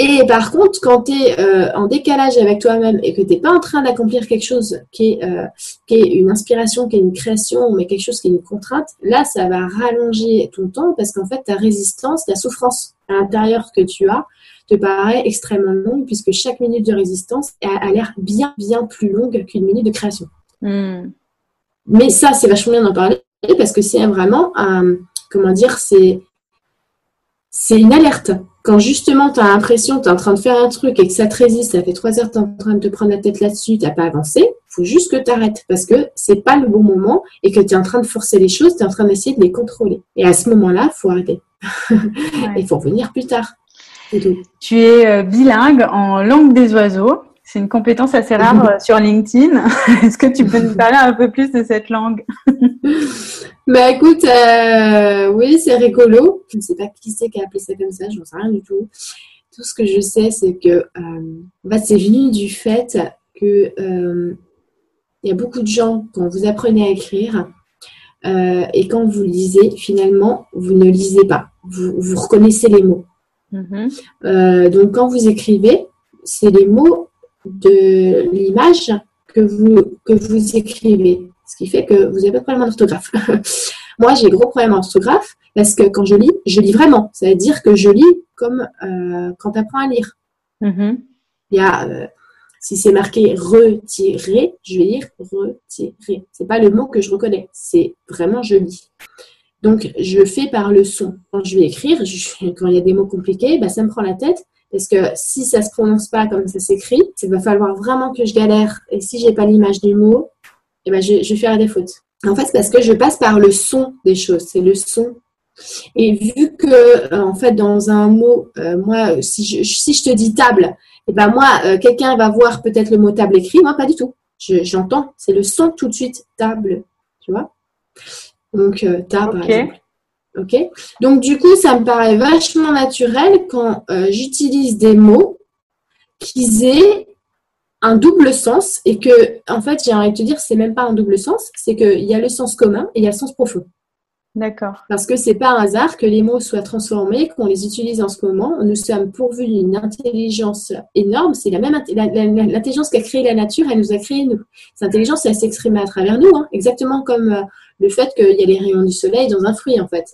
Et par contre, quand tu es euh, en décalage avec toi-même et que tu n'es pas en train d'accomplir quelque chose qui est, euh, qui est une inspiration, qui est une création, mais quelque chose qui est une contrainte, là, ça va rallonger ton temps parce qu'en fait, ta résistance, ta souffrance à l'intérieur que tu as te paraît extrêmement longue puisque chaque minute de résistance a, l'air bien, bien plus longue qu'une minute de création. Hmm. Mais ça, c'est vachement bien d'en parler parce que c'est vraiment un, comment dire, c'est, c'est une alerte. Quand justement tu as l'impression que tu es en train de faire un truc et que ça te résiste, ça fait trois heures que tu es en train de te prendre la tête là-dessus, tu n'as pas avancé, il faut juste que tu arrêtes parce que c'est pas le bon moment et que tu es en train de forcer les choses, tu es en train d'essayer de les contrôler. Et à ce moment-là, il faut arrêter. Il faut revenir plus tard. Tu es euh, bilingue en langue des oiseaux. C'est une compétence assez rare euh, sur LinkedIn. Est-ce que tu peux nous parler un peu plus de cette langue? Bah écoute, euh, oui, c'est rigolo. Je ne sais pas qui c'est qui a appelé ça comme ça, je n'en sais rien du tout. Tout ce que je sais, c'est que euh, c'est venu du fait que il y a beaucoup de gens, quand vous apprenez à écrire, et quand vous lisez, finalement, vous ne lisez pas. vous reconnaissez les mots. Mhm. Euh, donc, quand vous écrivez, c'est les mots de l'image que vous, que vous écrivez. Ce qui fait que vous n'avez pas de problème d'orthographe. Moi, j'ai gros problème d'orthographe parce que quand je lis, je lis vraiment. Ça veut dire que je lis comme euh, quand tu apprends à lire. Mhm. Il y a, euh, si c'est marqué retirer, je vais lire retirer. C'est pas le mot que je reconnais. C'est vraiment je lis. Donc, je fais par le son. Quand je vais écrire, quand il y a des mots compliqués, bah, ça me prend la tête. Parce que si ça se prononce pas comme ça s'écrit, il va falloir vraiment que je galère. Et si j'ai pas l'image du mot, eh ben, je, vais faire des fautes. En fait, c'est parce que je passe par le son des choses. C'est le son. Et vu que, euh, en fait, dans un mot, euh, moi, si je, si je te dis table, eh ben moi, euh, quelqu'un va voir peut-être le mot table écrit. Moi, pas du tout. J'entends. c'est le son tout de suite. Table. Tu vois donc, euh, ta, par exemple. OK Donc, du coup, ça me paraît vachement naturel quand j'utilise des mots qui aient un double sens et que, en fait, j'ai envie de te dire, c'est même pas un double sens, c'est qu'il y a le sens commun et il y a le sens profond. D'accord. Parce que c'est pas un hasard que les mots soient transformés, qu'on les utilise en ce moment. Nous sommes pourvus d'une intelligence énorme. C'est la même l'intelligence qu'a créé la nature, elle nous a créé nous. Cette intelligence, elle s'exprime à travers nous, hein. exactement comme euh, le fait qu'il y a les rayons du soleil dans un fruit, en fait,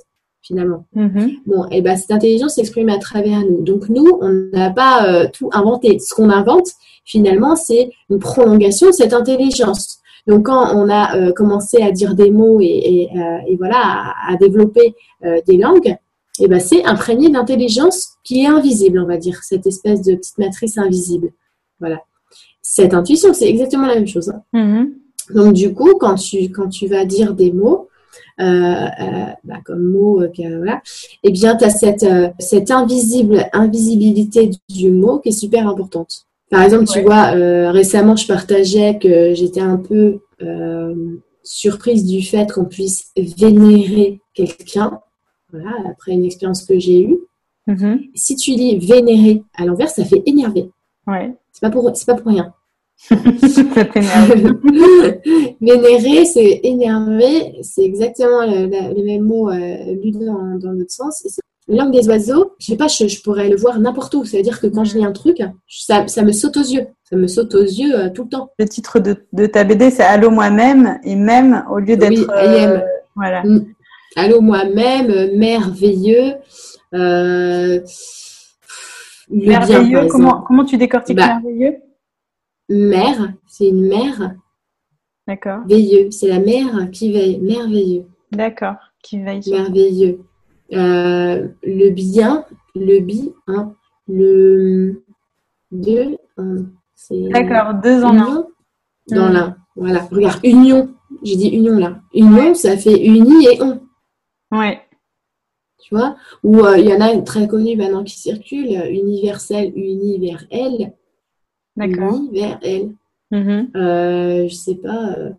finalement. Mm-hmm. Bon, et ben cette intelligence s'exprime à travers nous. Donc nous, on n'a pas euh, tout inventé. Ce qu'on invente, finalement, c'est une prolongation de cette intelligence. Donc quand on a euh, commencé à dire des mots et, euh, voilà à, développer des langues, et ben c'est imprégné d'intelligence qui est invisible, on va dire, cette espèce de petite matrice invisible. Voilà. Cette intuition, c'est exactement la même chose. Hein. Mm-hmm. Donc du coup, quand tu, quand tu vas dire des mots, bah, comme mot, euh, voilà, eh bien, tu as cette, cette invisible invisibilité du mot qui est super importante. Par exemple, tu vois, récemment, je partageais que j'étais un peu surprise du fait qu'on puisse vénérer quelqu'un, voilà, après une expérience que j'ai eue. Mm-hmm. Si tu lis vénérer à l'envers, ça fait énerver. Ouais. C'est pas pour, c'est pas pour rien. Vénérer, c'est énervé, c'est exactement le, même mot euh, lu dans, dans l'autre sens. Langue des oiseaux, je sais pas, je, pourrais le voir n'importe où. Ça veut dire que quand je lis un truc, ça, me saute aux yeux. Ça me saute aux yeux euh, tout le temps. Le titre de, ta BD, c'est Allô moi-même, et même au lieu d'être. Oui, euh, voilà. Mm. Allô moi-même, merveilleux. merveilleux, comment, comment tu décortiques bah, merveilleux? Mère, c'est une mère. D'accord. Veilleux, c'est la mère qui veille. Merveilleux. D'accord, qui veille. Merveilleux. Euh, le bien, le bi, hein, le deux, D'accord, deux en un. Dans hmm. l'un. Voilà. Regarde, union. J'ai dit union là. Union, ça fait uni et on. Ouais. Tu vois? Ou euh, il y en a une très connue maintenant qui circule, universel, universel. D'accord. vers elle. Mm-hmm. Euh, je sais pas. Euh,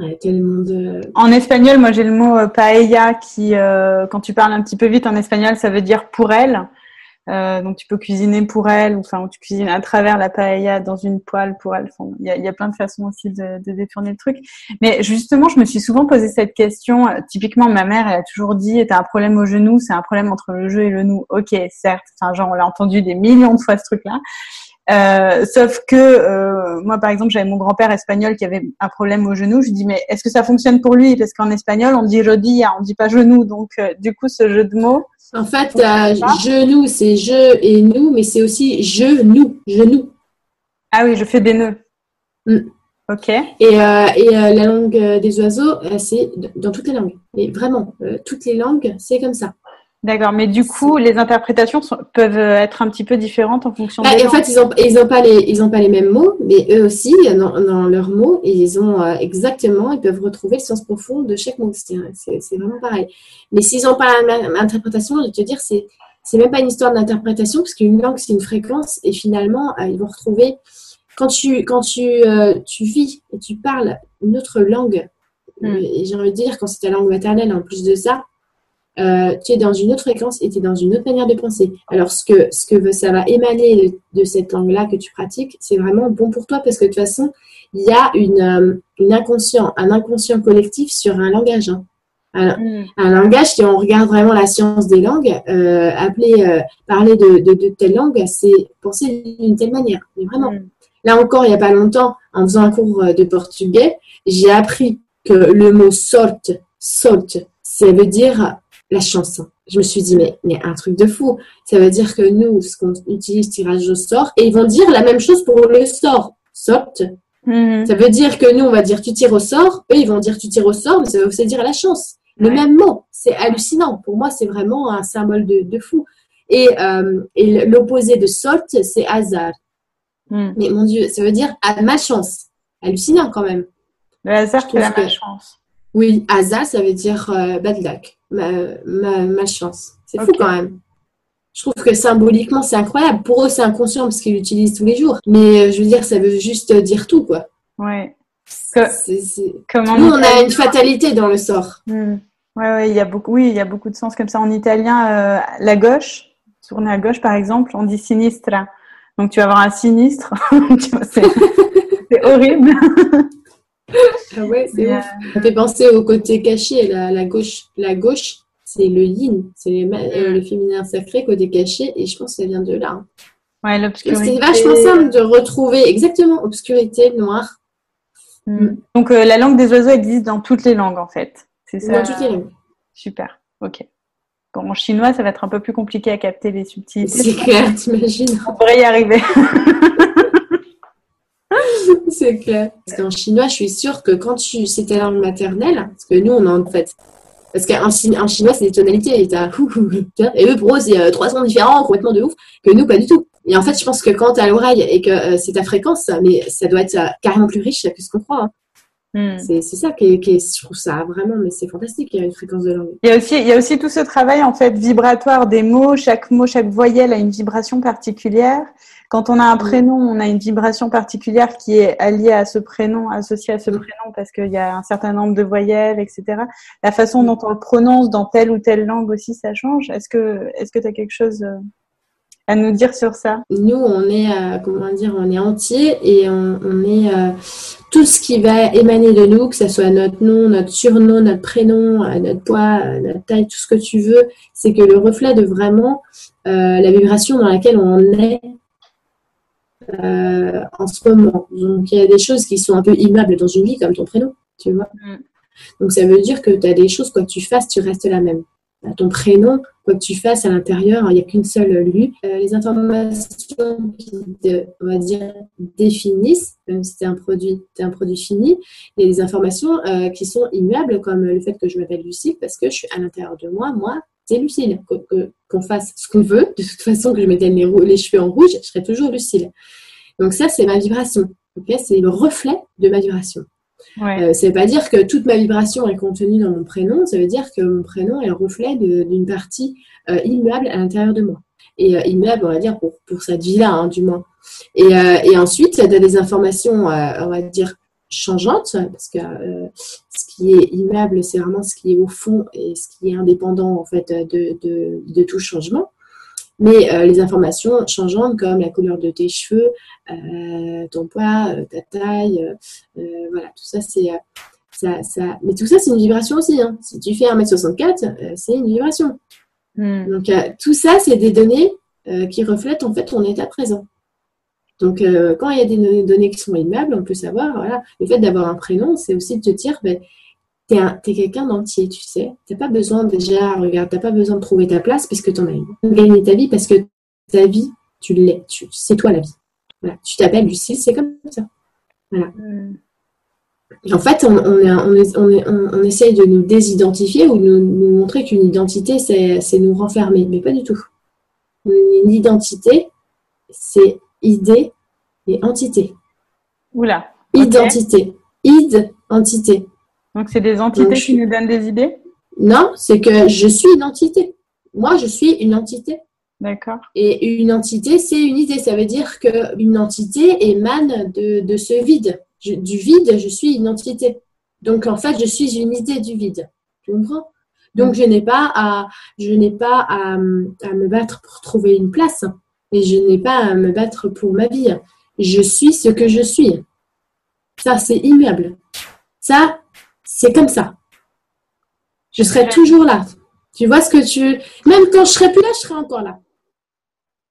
de... En espagnol, moi j'ai le mot euh, paella qui, quand tu parles un petit peu vite en espagnol, ça veut dire pour elle. donc tu peux cuisiner pour elle, ou enfin tu cuisines à travers la paella dans une poêle pour elle. Il y, a, plein de façons aussi de, de, détourner le truc. Mais justement, je me suis souvent posé cette question. typiquement, ma mère, elle a toujours dit "T'as un problème au genou, c'est un problème entre le jeu et le nous." Ok, certes. Enfin, genre on l'a entendu des millions de fois ce truc-là. Euh, sauf que euh, moi, par exemple, j'avais mon grand-père espagnol qui avait un problème au genou. Je dis mais est-ce que ça fonctionne pour lui? Parce qu'en espagnol, on dit rodilla, on dit pas genou. Donc, euh, du coup, ce jeu de mots, En fait, genou, c'est je et nous, mais c'est aussi je, nous, genou. Ah oui, je fais des nœuds. Mm. Ok. Et, et la langue des oiseaux, c'est dans toutes les langues. Et vraiment, toutes les langues, c'est comme ça. D'accord, mais du coup, les interprétations peuvent être un petit peu différentes en fonction bah, En fait, ils n'ont ils ont pas, les, ils ont pas les mêmes mots, mais eux aussi, dans, dans leurs mots, ils ont exactement, ils peuvent retrouver le sens profond de chaque mot. C'est vraiment pareil. Mais s'ils n'ont pas la même interprétation, je vais te dire, c'est c'est même pas une histoire d'interprétation, parce qu'une langue, c'est une fréquence, et finalement, ils vont retrouver quand tu, quand tu, euh, tu vis et tu parles une autre langue, mm. et j'ai envie de dire, quand c'est ta langue maternelle, en plus de ça, euh, tu es dans une autre fréquence et tu es dans une autre manière de penser. Alors, ce que, ce que ça va émaner de, cette langue-là que tu pratiques, c'est vraiment bon pour toi parce que de toute façon, il y a une, euh, une inconscient, un inconscient collectif sur un langage. Hein. Mm. Un, langage, si on regarde vraiment la science des langues, appeler, parler de, de, telle langue, c'est penser d'une telle manière. Mais vraiment. Mm. Là encore, il n'y a pas longtemps, en faisant un cours euh, de portugais, j'ai appris que le mot sorte, sorte, ça veut dire la chance. Je me suis dit, mais, mais un truc de fou. Ça veut dire que nous, ce qu'on utilise tirage au sort, et ils vont dire la même chose pour le sort. Sorte. Mhm. Ça veut dire que nous, on va dire tu tires au sort. Eux, ils vont dire tu tires au sort, mais ça veut aussi dire la chance. Le même mot. C'est hallucinant. Pour moi, c'est vraiment un symbole de, fou. Et, euh, et l'opposé de sorte, c'est hasard. Hmm. Mais mon Dieu, ça veut dire à malchance. Hallucinant quand même. Le hasard, c'est la malchance. Oui, hasard, ça veut dire euh, bad luck, ma, malchance. C'est fou quand même. Je trouve que symboliquement, c'est incroyable. Pour eux, c'est inconscient parce qu'ils l'utilisent tous les jours. Mais euh, je veux dire, ça veut juste dire tout, quoi. Ouais. Nous, on a une fatalité dans le sort. Hmm. Ouais, ouais, il y a beaucoup, oui, il y a beaucoup de sens comme ça. En italien, euh, la gauche, tourner à gauche, par exemple, on dit sinistra. Donc tu vas avoir un sinistre. c'est horrible. ah ouais, c'est ouf. Ça fait penser au côté caché, la, la gauche. La gauche, c'est le yin, c'est euh, le, féminin sacré, côté caché, et je pense que ça vient de là. Hein. Ouais, l'obscurité. C'est vachement simple de retrouver exactement obscurité, noir. Hmm. Mm. Donc euh, la langue des oiseaux existe dans toutes les langues en fait. C'est ça. Dans toutes les langues. Super. Ok en chinois, ça va être un peu plus compliqué à capter les subtilités. C'est clair, t'imagines. On pourrait y arriver. c'est clair. Parce qu'en chinois, je suis sûre que quand tu, c'est ta langue maternelle, parce que nous, on a en fait, parce qu'en chinois, c'est des tonalités, et, eux, pour eux, c'est euh, trois sons différents, complètement de ouf, que nous, pas du tout. Et en fait, je pense que quand tu as l'oreille et que euh, c'est ta fréquence, mais ça doit être euh, carrément plus riche que ce qu'on croit. Hein. Hmm. C'est ça qui est, je trouve ça vraiment, mais c'est fantastique. Il y a une fréquence de langue. Il y a aussi, il y a aussi tout ce travail en fait vibratoire des mots. Chaque mot, chaque voyelle a une vibration particulière. Quand on a un prénom, on a une vibration particulière qui est alliée à ce prénom, associée à ce prénom, parce qu'il y a un certain nombre de voyelles, etc. La façon dont on le prononce dans telle ou telle langue aussi, ça change. Est-ce que, est-ce que tu as quelque chose euh, à nous dire sur ça? Nous, on est, euh, comment dire, on est entier et on, est euh, tout ce qui va émaner de nous, que ce soit notre nom, notre surnom, notre prénom, euh, notre poids, notre taille, tout ce que tu veux, c'est que le reflet de vraiment la vibration dans laquelle on est en ce moment. Donc, il y a des choses qui sont un peu immuables dans une vie, comme ton prénom, tu vois. Mm. Donc, ça veut dire que tu as des choses, quoi que tu fasses, tu restes la même ton prénom, quoi que tu fasses à l'intérieur, il n'y a qu'une seule lui. Euh, les informations qui, on va dire, définissent, même si c'est un produit, es un produit fini, il y a des informations euh, qui sont immuables, comme le fait que je m'appelle Lucille, parce que je suis à l'intérieur de moi, moi, c'est Lucille. Qu'on fasse ce qu'on veut, de toute façon, que je mette les, les cheveux en rouge, je serai toujours Lucille. Donc ça, c'est ma vibration. c'est le reflet de ma vibration. Euh, ça veut pas dire que toute ma vibration est contenue dans mon prénom, ça veut dire que mon prénom est le reflet d'une partie euh, immuable à l'intérieur de moi. Et euh, immuable, on va dire, pour, pour cette vie-là, hein, du moins. Et, et ensuite, tu as des informations, on va dire, changeantes, parce que ce qui est immuable, c'est vraiment ce qui est au fond et ce qui est indépendant, en fait, de, de tout changement. Mais euh, les informations changeantes comme la couleur de tes cheveux, euh, ton poids, euh, ta taille, voilà, tout ça c'est ça, ça... Mais tout ça c'est une vibration aussi. Hein. Si tu fais 1m64, c'est une vibration. Hmm. Donc tout ça c'est des données qui reflètent en fait ton état présent. Donc, quand il y a des données qui sont immuables, on peut savoir, voilà, le fait d'avoir un prénom, c'est aussi de te dire, ben, tu es, quelqu'un d'entier, tu sais. Tu n'as pas besoin déjà, regarde, tu n'as pas besoin de trouver ta place parce que tu en as une. Gagner ta vie parce que ta vie, tu l'es. C'est toi la vie. Voilà. Tu t'appelles Lucie, c'est comme ça. Voilà. Hmm. En fait, on, on, on, essaye de nous désidentifier ou de nous, montrer qu'une identité, c'est nous renfermer. Mais pas du tout. Une identité, c'est idée et entité. Oula. Identité. Id, entité. Donc, c'est des entités qui nous donnent des idées? Non, c'est que je suis une entité. Moi, je suis une entité. D'accord. Et une entité, c'est une idée. Ça veut dire qu'une entité émane de, ce vide. du vide, je suis une entité. Donc, en fait, je suis une idée du vide. Tu comprends? Donc, je n'ai pas, à, je n'ai pas à, me battre pour trouver une place. Et je n'ai pas à me battre pour ma vie. Je suis ce que je suis. Ça, c'est immuable. Ça, c'est comme ça. Je serai toujours là. Tu vois ce que tu. Même quand je serai plus là, je serai encore là.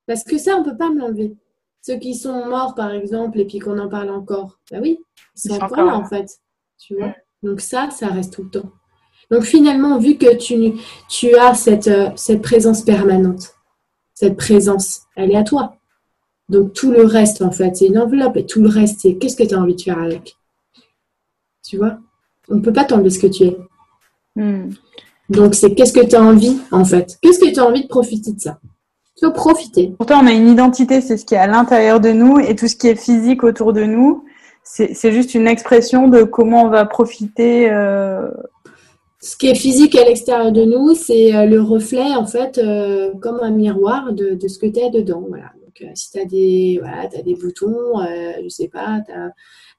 Parce que ça, on ne peut pas me l'enlever. Ceux qui sont morts, par exemple, et puis qu'on en parle encore, bah oui, ils sont encore là, en fait. Tu vois? Donc ça, ça reste tout le temps. Donc finalement, vu que tu, tu as cette, euh, cette présence permanente, cette présence, elle est à toi. Donc tout le reste, en fait, c'est une enveloppe. Et tout le reste, c'est qu'est-ce que tu as envie de faire avec? Tu vois? On ne peut pas t'enlever ce que tu es. Hmm. Donc c'est qu'est-ce que tu as envie, en fait? Qu'est-ce que tu as envie de profiter de ça? Faut profiter. Pourtant, on a une identité, c'est ce qui est à l'intérieur de nous et tout ce qui est physique autour de nous, c'est juste une expression de comment on va profiter. Euh... Ce qui est physique à l'extérieur de nous, c'est euh, le reflet, en fait, euh, comme un miroir de, de ce que tu es dedans. Voilà. Donc, euh, si tu as, des, voilà, as des boutons, je sais pas,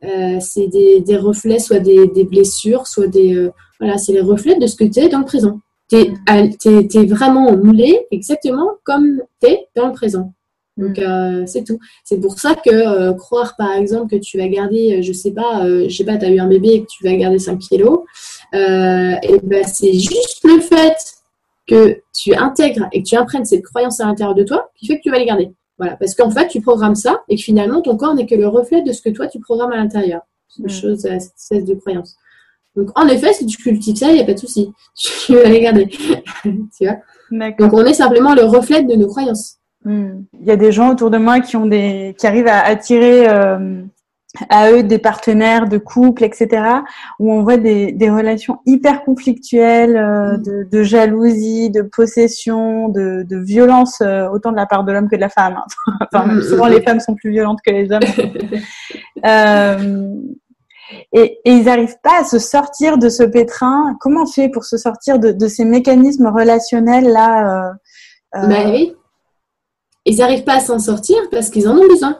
c'est des, des, reflets, soit des, des blessures, soit des. voilà, c'est les reflets de ce que tu es dans le présent. Tu es, vraiment moulé exactement comme tu es dans le présent. Donc, mm. euh, c'est tout. C'est pour ça que euh, croire, par exemple, que tu vas garder, euh, je sais pas, je sais pas, tu as eu un bébé et que tu vas garder 5 kilos, et ben, c'est juste le fait que tu intègres et que tu imprègnes cette croyance à l'intérieur de toi qui fait que tu vas les garder. Voilà. Parce qu'en fait, tu programmes ça et que finalement, ton corps n'est que le reflet de ce que toi, tu programmes à l'intérieur. C'est une mm. chose, espèce de croyance. Donc, en effet, si tu cultives ça, il n'y a pas de souci. Tu vas les garder. tu vois? Donc, on est simplement le reflet de nos croyances. Hmm. Il y a des gens autour de moi qui, ont des, qui arrivent à attirer euh, à eux des partenaires de couple, etc., où on voit des, des relations hyper conflictuelles, euh, hmm. de, de, jalousie, de possession, de, de violence, euh, autant de la part de l'homme que de la femme. Hein. enfin, hmm. souvent, les femmes sont plus violentes que les hommes. euh, et, et ils n'arrivent pas à se sortir de ce pétrin. Comment on fait pour se sortir de, de ces mécanismes relationnels là euh, euh... Ben oui. Ils n'arrivent pas à s'en sortir parce qu'ils en ont besoin.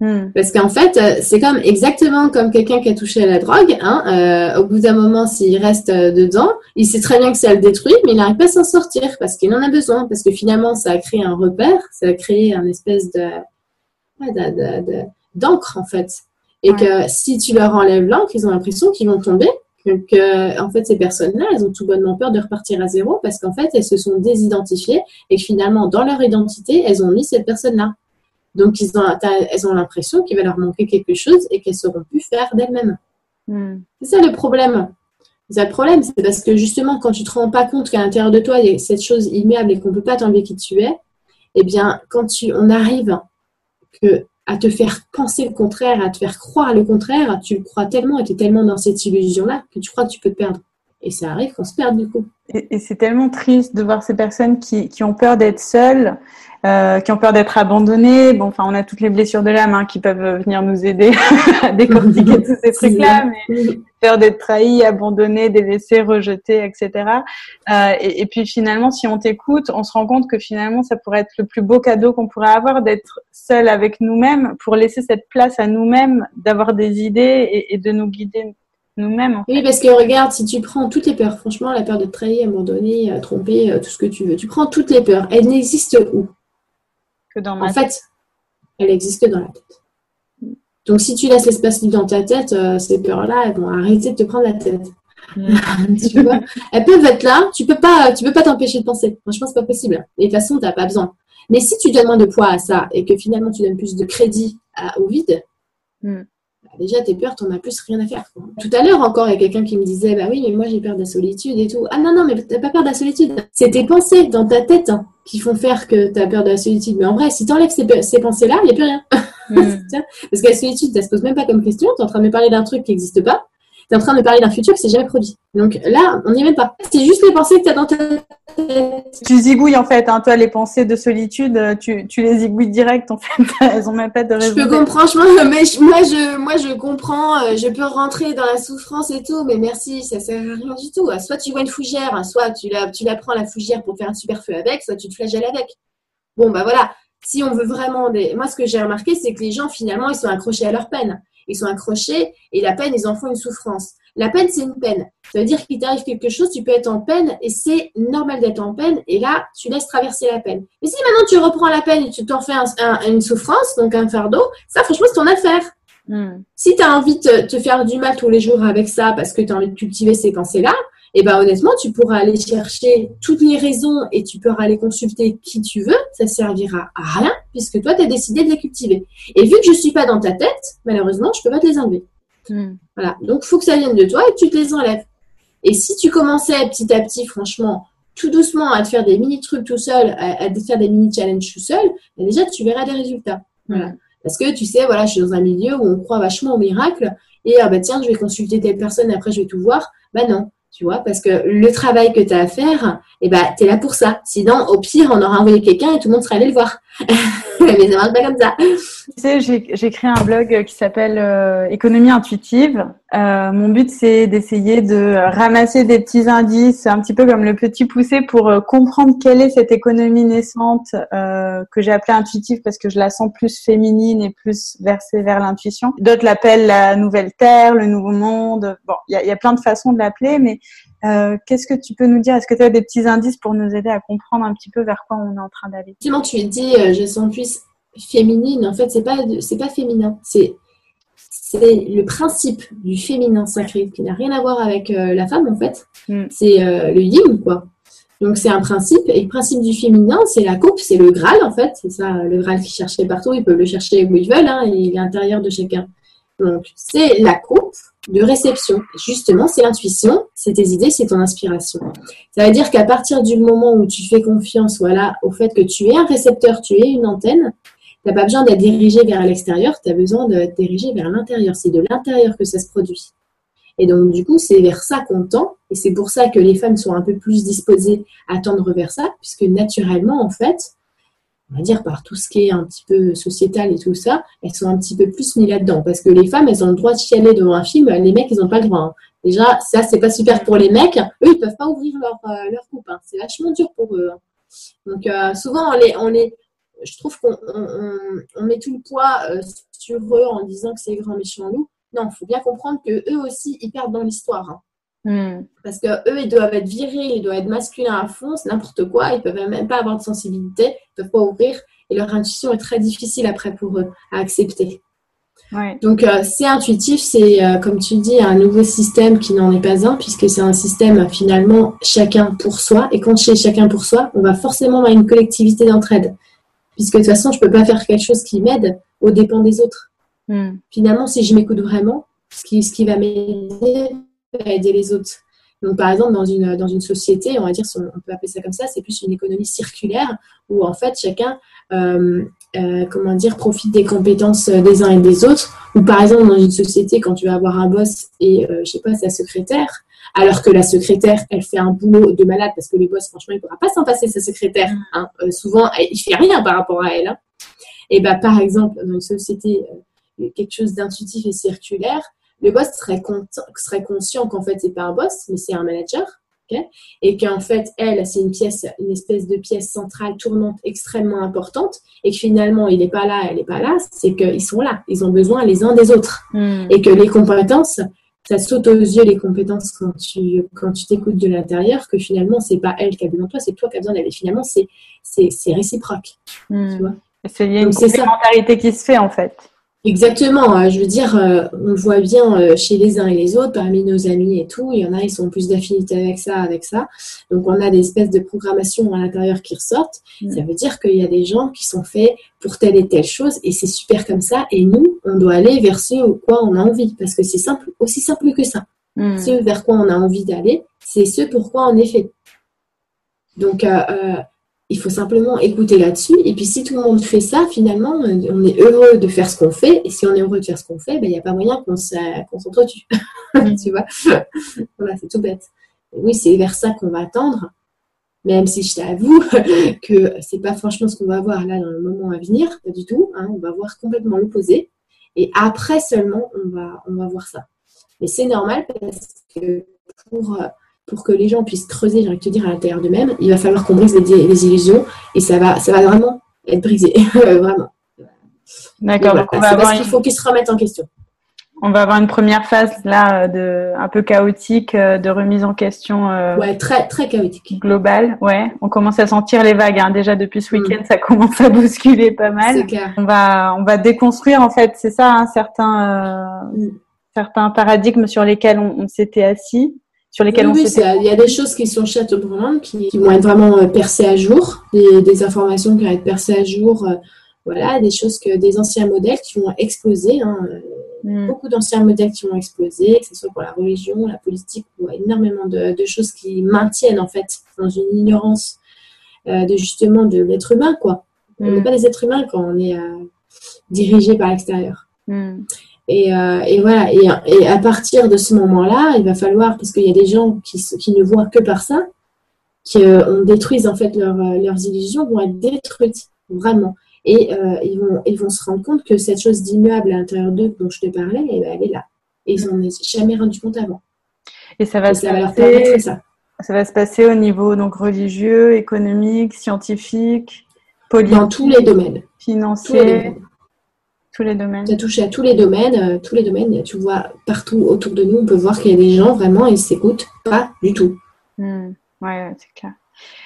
Hmm. Parce qu'en fait, euh, c'est comme exactement comme quelqu'un qui a touché à la drogue. Hein, euh, au bout d'un moment, s'il reste euh, dedans, il sait très bien que ça le détruit, mais il n'arrive pas à s'en sortir parce qu'il en a besoin. Parce que finalement, ça a créé un repère, ça a créé un espèce de d'encre en fait. Et que si tu leur enlèves l'encre, ils ont l'impression qu'ils vont tomber. Que, en fait, ces personnes-là, elles ont tout bonnement peur de repartir à zéro parce qu'en fait, elles se sont désidentifiées et que finalement, dans leur identité, elles ont mis cette personne-là. Donc, ils ont, elles ont l'impression qu'il va leur manquer quelque chose et qu'elles sauront plus faire d'elles-mêmes. Hmm. C'est ça le problème. C'est le problème, c'est parce que justement, quand tu te rends pas compte qu'à l'intérieur de toi, il y a cette chose immuable et qu'on peut pas t'enlever qui tu es, eh bien, quand tu, on arrive que à te faire penser le contraire, à te faire croire le contraire, tu le crois tellement et tu es tellement dans cette illusion-là que tu crois que tu peux te perdre. Et ça arrive qu'on se perde du coup. Et, c'est tellement triste de voir ces personnes qui, qui ont peur d'être seules, euh, qui ont peur d'être abandonnées. Bon, enfin, on a toutes les blessures de l'âme hein, qui peuvent venir nous aider à décortiquer tous ces trucs-là, mais peur d'être trahi, abandonné, délaissé, rejeté, etc. Euh, et, et, puis finalement, si on t'écoute, on se rend compte que finalement, ça pourrait être le plus beau cadeau qu'on pourrait avoir d'être seul avec nous-mêmes pour laisser cette place à nous-mêmes, d'avoir des idées et, et de nous guider nous-mêmes. Oui, parce que regarde, si tu prends toutes les peurs, franchement, la peur de trahir, abandonner, euh, tromper, euh, tout ce que tu veux, tu prends toutes les peurs, elles n'existent où? Que dans ma En fait, elles existent que dans la tête. Donc, si tu laisses l'espace libre dans ta tête, euh, ces peurs-là, elles vont arrêter de te prendre la tête. tu vois elles peuvent être là, tu peux pas, tu peux pas t'empêcher de penser. Franchement, c'est pas possible. Et de toute façon, t'as pas besoin. Mais si tu donnes moins de poids à ça et que finalement tu donnes plus de crédit au vide, hmm déjà, tes peurs, t'en as plus rien à faire. Tout à l'heure encore, il y a quelqu'un qui me disait, bah oui, mais moi j'ai peur de la solitude et tout. Ah non, non, mais t'as pas peur de la solitude. C'est tes pensées dans ta tête hein, qui font faire que t'as peur de la solitude. Mais en vrai, si t'enlèves ces, ces pensées-là, il n'y a plus rien. Mm. Parce que la solitude, ça se pose même pas comme question. T'es en train de me parler d'un truc qui n'existe pas tu es en train de parler d'un futur qui s'est jamais produit. Donc là, on n'y est même pas. C'est juste les pensées que tu as dans ta tête. Tu zigouilles en fait, hein. toi les pensées de solitude, euh, tu, tu les zigouilles direct en fait, elles ont même pas de raison. Je peux comprendre, franchement, mais moi je, moi je comprends, euh, je peux rentrer dans la souffrance et tout, mais merci, ça sert à rien du tout. Soit tu vois une fougère, soit tu la, tu la prends la fougère pour faire un super feu avec, soit tu te flagelles avec. Bon bah voilà, si on veut vraiment des... Moi ce que j'ai remarqué, c'est que les gens finalement ils sont accrochés à leur peine ils sont accrochés et la peine, ils en font une souffrance. La peine, c'est une peine. Ça veut dire qu'il t'arrive quelque chose, tu peux être en peine et c'est normal d'être en peine et là, tu laisses traverser la peine. Mais si maintenant tu reprends la peine et tu t'en fais une souffrance, donc un fardeau, ça, franchement, c'est ton affaire. Hmm. Si tu as envie de te faire du mal tous les jours avec ça parce que tu as envie de cultiver ces pensées-là, et eh ben honnêtement, tu pourras aller chercher toutes les raisons et tu pourras aller consulter qui tu veux, ça servira à rien puisque toi, tu as décidé de les cultiver. Et vu que je ne suis pas dans ta tête, malheureusement, je ne peux pas te les enlever. Hmm. Voilà. Donc, il faut que ça vienne de toi et que tu te les enlèves. Et si tu commençais petit à petit, franchement, tout doucement à te faire des mini trucs tout seul, à, te faire des mini challenges tout seul, ben déjà, tu verras des résultats. Voilà. Parce que tu sais, voilà, je suis dans un milieu où on croit vachement au miracle et ah bah tiens, je vais consulter telle personne, après je vais tout voir. Bah non, tu vois, parce que le travail que tu as à faire, eh ben, tu là pour ça. Sinon, au pire, on aurait envoyé quelqu'un et tout le monde serait allé le voir. Mais ça marche pas comme ça. Tu sais, j'ai créé un blog qui s'appelle euh, Économie intuitive. Euh, mon but, c'est d'essayer de ramasser des petits indices, un petit peu comme le petit poussé, pour euh, comprendre quelle est cette économie naissante que j'ai appelée intuitive parce que je la sens plus féminine et plus versée vers l'intuition. D'autres l'appellent la nouvelle terre, le nouveau monde. Bon, il y a plein de façons de l'appeler, mais euh, qu'est-ce que tu peux nous dire? Est-ce que tu as des petits indices pour nous aider à comprendre un petit peu vers quoi on est en train d'aller? Effectivement, tu dis euh, je sens plus féminine. En fait, c'est pas c'est pas féminin. C'est c'est le principe du féminin sacré qui n'a rien à voir avec euh, la femme en fait. Hmm. C'est le yin quoi. Donc c'est un principe et le principe du féminin c'est la coupe, c'est le graal en fait. C'est ça le graal qui cherche partout. Ils peuvent le chercher où ils veulent. Hein, il est à l'intérieur de chacun. Donc c'est la coupe de réception. Justement, c'est l'intuition, c'est tes idées, c'est ton inspiration. Ça veut dire qu'à partir du moment où tu fais confiance voilà, au fait que tu es un récepteur, tu es une antenne, tu n'as pas besoin d'être dirigé vers l'extérieur, tu as besoin d'être dirigé vers l'intérieur. C'est de l'intérieur que ça se produit. Et donc, du coup, c'est vers ça qu'on tend. Et c'est pour ça que les femmes sont un peu plus disposées à tendre vers ça, puisque naturellement, en fait, on va dire par tout ce qui est un petit peu sociétal et tout ça, elles sont un petit peu plus mises là-dedans. Parce que les femmes, elles ont le droit de chialer devant un film, les mecs, ils n'ont pas le droit. Hein. Déjà, ça, c'est pas super pour les mecs. Eux, ils peuvent pas ouvrir leur, euh, coupe. Hein. C'est vachement dur pour eux. Hein. Donc, euh, souvent, on les, on les, je trouve qu'on on, met tout le poids euh, sur eux en disant que c'est les grands méchants loups. Non, il faut bien comprendre que eux aussi, ils perdent dans l'histoire. Hmm. Parce que eux, ils doivent être virils, ils doivent être masculins à fond, c'est n'importe quoi. Ils peuvent même pas avoir de sensibilité, ils peuvent pas ouvrir. Et leur intuition est très difficile après pour eux à accepter. Donc, euh, c'est intuitif, c'est, euh, comme tu dis, un nouveau système qui n'en est pas un, puisque c'est un système finalement chacun pour soi. Et quand c'est chacun pour soi, on va forcément avoir une collectivité d'entraide. Puisque de toute façon, je ne peux pas faire quelque chose qui m'aide au dépens des autres. Hmm. Finalement, si je m'écoute vraiment, ce qui, ce qui va m'aider, aider les autres. Donc, par exemple, dans une, dans une société, on va dire, on peut appeler ça comme ça, c'est plus une économie circulaire où, en fait, chacun, euh, euh, comment dire, profite des compétences des uns et des autres. Ou, par exemple, dans une société, quand tu vas avoir un boss et, euh, je sais pas, sa secrétaire, alors que la secrétaire, elle fait un boulot de malade parce que le boss, franchement, il ne pourra pas s'en passer, sa secrétaire. Hein. souvent, il fait rien par rapport à elle. Hein. Et bah, par exemple, dans une société, quelque chose d'intuitif et circulaire, le boss serait, serait conscient qu'en fait, c'est pas un boss, mais c'est un manager. et qu'en fait, elle, c'est une pièce, une espèce de pièce centrale tournante extrêmement importante, et que finalement, il n'est pas là, elle n'est pas là, c'est qu'ils sont là, ils ont besoin les uns des autres. Hmm. Et que les compétences, ça saute aux yeux les compétences quand tu quand tu t'écoutes de l'intérieur, que finalement, c'est pas elle qui a besoin de toi, c'est toi qui as besoin d'elle. Et finalement, c'est réciproque. Hmm. C'est une complémentarité qui se fait en fait. Exactement, hein. je veux dire, euh, on le voit bien euh, chez les uns et les autres, parmi nos amis et tout, il y en a, ils sont plus d'affinité avec ça, avec ça. Donc on a des espèces de programmation à l'intérieur qui ressortent. Mm. Ça veut dire qu'il y a des gens qui sont faits pour telle et telle chose et c'est super comme ça. Et nous, on doit aller vers ce quoi on a envie parce que c'est simple, aussi simple que ça. Mm. Ce vers quoi on a envie d'aller, c'est ce pourquoi on est fait. Donc, euh, il faut simplement écouter là-dessus. Et puis, si tout le monde fait ça, finalement, on est heureux de faire ce qu'on fait. Et si on est heureux de faire ce qu'on fait, ben, il n'y a pas moyen qu'on s'entretue. tu vois? Voilà, c'est tout bête. oui, c'est vers ça qu'on va attendre. Même si je t'avoue que c'est pas franchement ce qu'on va voir là dans le moment à venir, pas du tout. Hein. on va voir complètement l'opposé. Et après seulement, on va, on va voir ça. Mais c'est normal parce que pour pour que les gens puissent creuser, j'ai envie de te dire, à l'intérieur d'eux-mêmes, il va falloir qu'on brise les, illusions et ça va, ça va vraiment être brisé. vraiment. D'accord. donc on va avoir parce qu'il faut qu'ils se remettent en question. On va avoir une première phase là de un peu chaotique euh, de remise en question. Euh, ouais, très très chaotique. Globale, ouais. On commence à sentir les vagues. Hein. Déjà depuis ce mm. week-end, ça commence à bousculer pas mal. Clair. On va on va déconstruire en fait, c'est ça, hein, certains euh, mm. certains paradigmes sur lesquels on s'était assis sur lesquels oui, on Il y a des choses qui sont châteaubriandes, qui, qui vont être vraiment euh, percées à jour, des, des, informations qui vont être percées à jour, euh, voilà, des choses que des anciens modèles qui vont exploser. Hein, euh, mm. Beaucoup d'anciens modèles qui vont exploser, que ce soit pour la religion, la politique, ou énormément de, de, choses qui maintiennent en fait dans une ignorance de justement de l'être humain, quoi. On n'est mm. pas des êtres humains quand on est dirigé par l'extérieur. Mm. Et, euh, et voilà, et, et, à partir de ce moment-là, il va falloir, parce qu'il y a des gens qui, qui ne voient que par ça, qui euh, détruisent en fait leur, euh, leurs illusions, vont être détruites, vraiment. Et euh, ils, vont, ils vont se rendre compte que cette chose d'immuable à l'intérieur d'eux dont je te parlais, eh ben, elle est là. Et ils n'en ont jamais rendu compte avant. Et ça va, se passer, ça. ça. va se passer au niveau donc religieux, économique, scientifique, politique. Dans tous les domaines. Financier les domaines. Ça touche à tous les domaines, euh, tous les domaines. Tu vois, partout autour de nous, on peut voir qu'il y a des gens vraiment, ils s'écoutent pas du tout. Hmm. Ouais, c'est clair.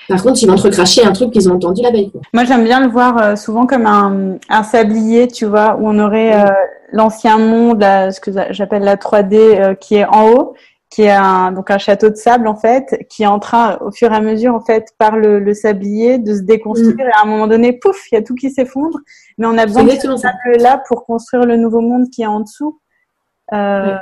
Par contre, ils vont recracher un truc qu'ils ont entendu la veille. Moi, j'aime bien le voir euh, souvent comme un, un, sablier, tu vois, où on aurait euh, l'ancien monde, ce que j'appelle la 3D, qui est en haut, qui est un, donc un château de sable en fait, qui est en train, au fur et à mesure en fait, par le, sablier, de se déconstruire. Mm. Et à un moment donné, pouf, il y a tout qui s'effondre. Mais on a besoin de ce sable-là pour construire le nouveau monde qui est en dessous. Euh,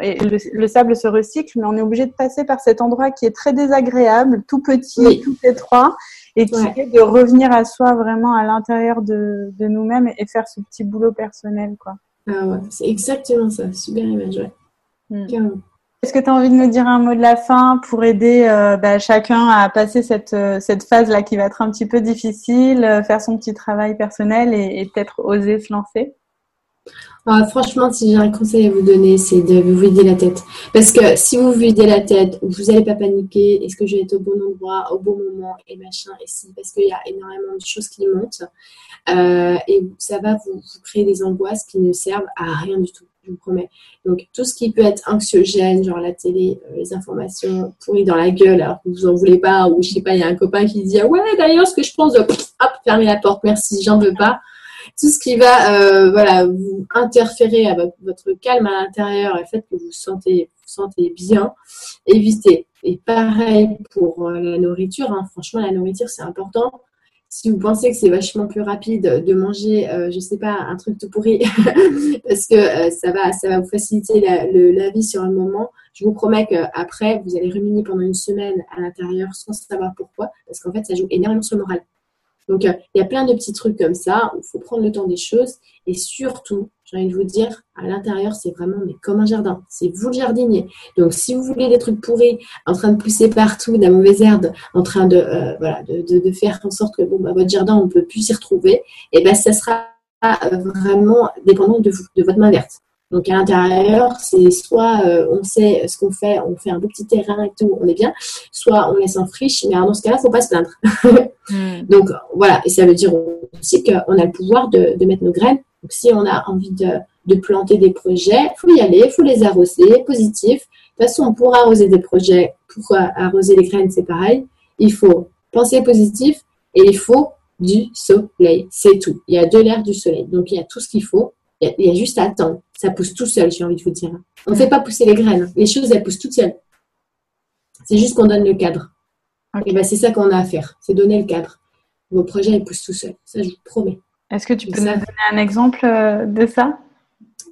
et le, sable se recycle, mais on est obligé de passer par cet endroit qui est très désagréable, tout petit, tout étroit, et qui est de revenir à soi vraiment à l'intérieur de, nous-mêmes et faire ce petit boulot personnel, quoi. Ah ouais, c'est exactement ça. Super image, ouais. Mm. Est-ce que tu as envie de nous dire un mot de la fin pour aider euh, bah, chacun à passer cette, euh, cette phase-là qui va être un petit peu difficile, euh, faire son petit travail personnel et, peut-être oser se lancer? Ah, Franchement, si j'ai un conseil à vous donner, c'est de vous vider la tête. Parce que si vous vous videz la tête, vous n'allez pas paniquer. Est-ce que je vais être au bon endroit, au bon moment et machin et si? Parce qu'il y a énormément de choses qui montent et ça va vous créer des angoisses qui ne servent à rien du tout je vous promets. Donc, tout ce qui peut être anxiogène, genre la télé, euh, les informations pourries dans la gueule alors que vous en voulez pas, ou je sais pas, il y a un copain qui dit ah Ouais, d'ailleurs, ce que je pense hop, fermer la porte, merci, j'en veux pas. Tout ce qui va euh, voilà, vous interférer à votre calme à l'intérieur et le fait que vous sentez, vous sentez bien, évitez. Et pareil pour euh, la nourriture, hein. franchement, la nourriture, c'est important si vous pensez que c'est vachement plus rapide de manger, euh, je sais pas, un truc tout pourri, parce que euh, ça, va, ça vous faciliter la, vie sur le moment, je vous promets qu'après, vous allez ruminer pendant une semaine à l'intérieur sans savoir pourquoi, parce qu'en fait, ça joue énormément sur le moral. Donc, euh, il y a plein de petits trucs comme ça où il faut prendre le temps des choses. Et surtout, j'ai envie de vous dire, à l'intérieur, c'est vraiment mais comme un jardin. C'est vous le jardinier. Donc, si vous voulez des trucs pourris, en train de pousser partout, de la mauvaise herbe, en train de, euh, voilà, de, de, faire en sorte que bon, bah, votre jardin, on ne peut plus s'y retrouver, et ben ça sera euh, vraiment dépendant de vous, de votre main verte. Donc à l'intérieur, c'est soit on sait ce qu'on fait, on fait un beau petit terrain et tout, on est bien, soit on laisse en friche, mais dans ce cas-là, il ne faut pas se plaindre. Hmm. Donc voilà, et ça veut dire aussi qu'on a le pouvoir de, mettre nos graines. Donc si on a envie de, planter des projets, il faut y aller, il faut les arroser, positif. De toute façon, pour arroser des projets, pour arroser les graines, c'est pareil. Il faut penser positif et il faut du soleil. C'est tout. Il y a de l'air, du soleil. Donc il y a tout ce qu'il faut. Il y, a juste à attendre. Ça pousse tout seul, j'ai envie de vous dire. On ne fait pas pousser les graines. Les choses, elles poussent toutes seules. C'est juste qu'on donne le cadre. Et ben, c'est ça qu'on a à faire. C'est donner le cadre. Vos projets, ils poussent tout seuls. Ça, je vous promets. Est-ce que tu peux nous donner un exemple euh, de ça?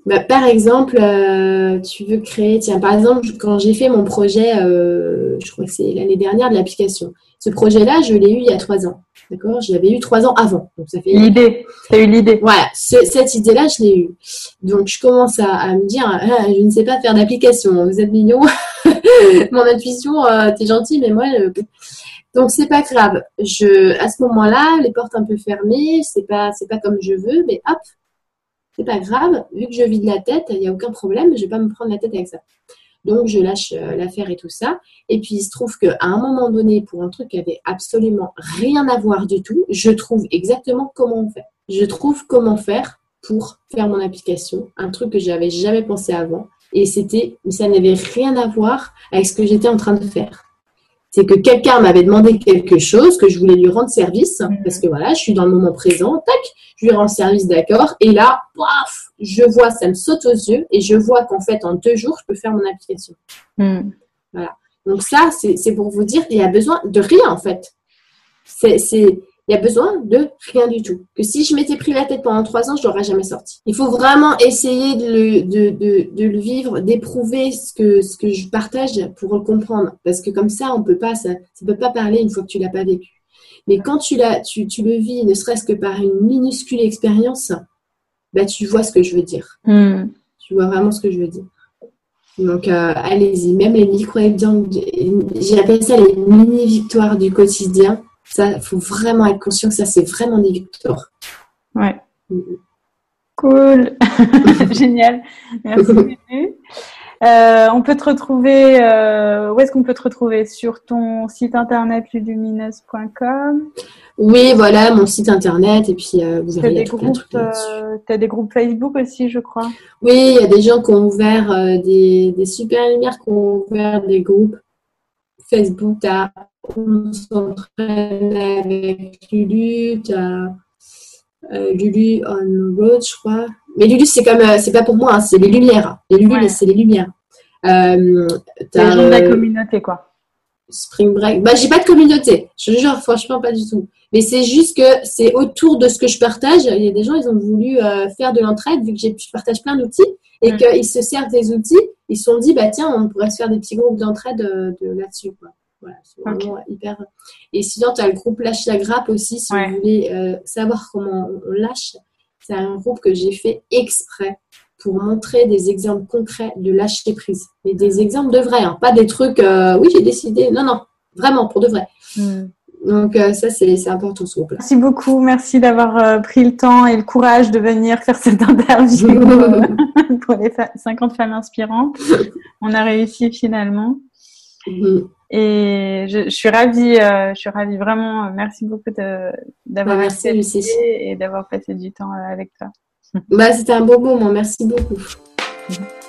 Bah, par exemple, euh, tu veux créer, tiens, par exemple, quand j'ai fait mon projet, euh, je crois que c'est l'année dernière de l'application. Ce projet-là, je l'ai eu il y a trois ans. D'accord? Je l'avais eu trois ans avant. Donc ça fait. L'idée. Tu as eu l'idée. Voilà. cette idée-là, je l'ai eue. Donc je commence à, me dire, ah, je ne sais pas faire d'application. Vous êtes mignon. mon intuition, euh, t'es gentil, mais moi. Donc c'est pas grave. Je, à ce moment-là, les portes un peu fermées, c'est pas, c'est pas comme je veux, mais hop, c'est pas grave, vu que je vide la tête, il n'y a aucun problème, je vais pas me prendre la tête avec ça. Donc je lâche euh, l'affaire et tout ça. Et puis il se trouve qu'à un moment donné, pour un truc qui avait absolument rien à voir du tout, je trouve exactement comment on fait. Je trouve comment faire pour faire mon application, un truc que j'avais jamais pensé avant. Et c'était, ça n'avait rien à voir avec ce que j'étais en train de faire c'est que quelqu'un m'avait demandé quelque chose, que je voulais lui rendre service, mhm. parce que voilà, je suis dans le moment présent, tac, je lui rends service, d'accord, et là, paf, je vois, ça me saute aux yeux, et je vois qu'en fait, en deux jours, je peux faire mon application. Mhm. Voilà. Donc ça, c'est pour vous dire qu'il y a besoin de rien, en fait. C'est il y a besoin de rien du tout. Que si je m'étais pris la tête pendant trois ans, je l'aurais jamais sorti. Il faut vraiment essayer de le, de, de, de le vivre, d'éprouver ce que, ce que je partage pour le comprendre. Parce que comme ça, on peut pas, ça, ça peut pas parler une fois que tu l'as pas vécu. Mais quand tu, l'as, tu, tu le vis, ne serait-ce que par une minuscule expérience, bah, tu vois ce que je veux dire. Hmm. Tu vois vraiment ce que je veux dire. Donc, euh, allez-y, même les micro-exemples, j'appelle ça les mini-victoires du quotidien ça, faut vraiment être conscient que ça, c'est vraiment des victoires. Ouais. Mm-hmm. Cool. Génial. Merci. euh, on peut te retrouver, euh, où est-ce qu'on peut te retrouver? Sur ton site internet lumineuse.com Oui, voilà, mon site internet. Et puis, euh, vous avez des groupes, euh, Tu as des groupes Facebook aussi, je crois Oui, il y a des gens qui ont ouvert des, des super lumières, qui ont ouvert des groupes Facebook. Tu as on s'entraîne avec Lulu, tu as euh, Lulu on road, je crois. Mais Lulu, c'est comme, euh, c'est pas pour moi, hein, c'est les lumières. Les Lulu, c'est les lumières. Euh, les gens de la communauté, quoi. Spring Break. Bah, j'ai pas de communauté. Je jure, franchement, pas du tout. Mais c'est juste que c'est autour de ce que je partage. Il y a des gens, ils ont voulu faire de l'entraide, vu que je partage plein d'outils et qu'ils se servent des outils. Ils se sont dit, bah, tiens, on pourrait se faire des petits groupes d'entraide de, là-dessus, quoi. Voilà, c'est vraiment hyper. Et sinon, tu as le groupe Lâche la grappe aussi, si vous voulez euh, savoir comment on lâche. C'est un groupe que j'ai fait exprès pour montrer des exemples concrets de lâcher prise. Mais des exemples de vrai, hein. pas des trucs, euh, oui, j'ai décidé. Non, non, vraiment, pour de vrai. Hmm. Donc euh, ça, c'est important ce groupe-là. Merci beaucoup, merci d'avoir pris le temps et le courage de venir faire cette interview pour les 50 femmes inspirantes. On a réussi finalement. Mhm. Et je, suis ravie, euh, je suis ravie vraiment. Merci beaucoup d'avoir bah, merci et d'avoir passé du temps euh, avec toi. Bah, c'était un beau moment. Merci beaucoup. Mhm.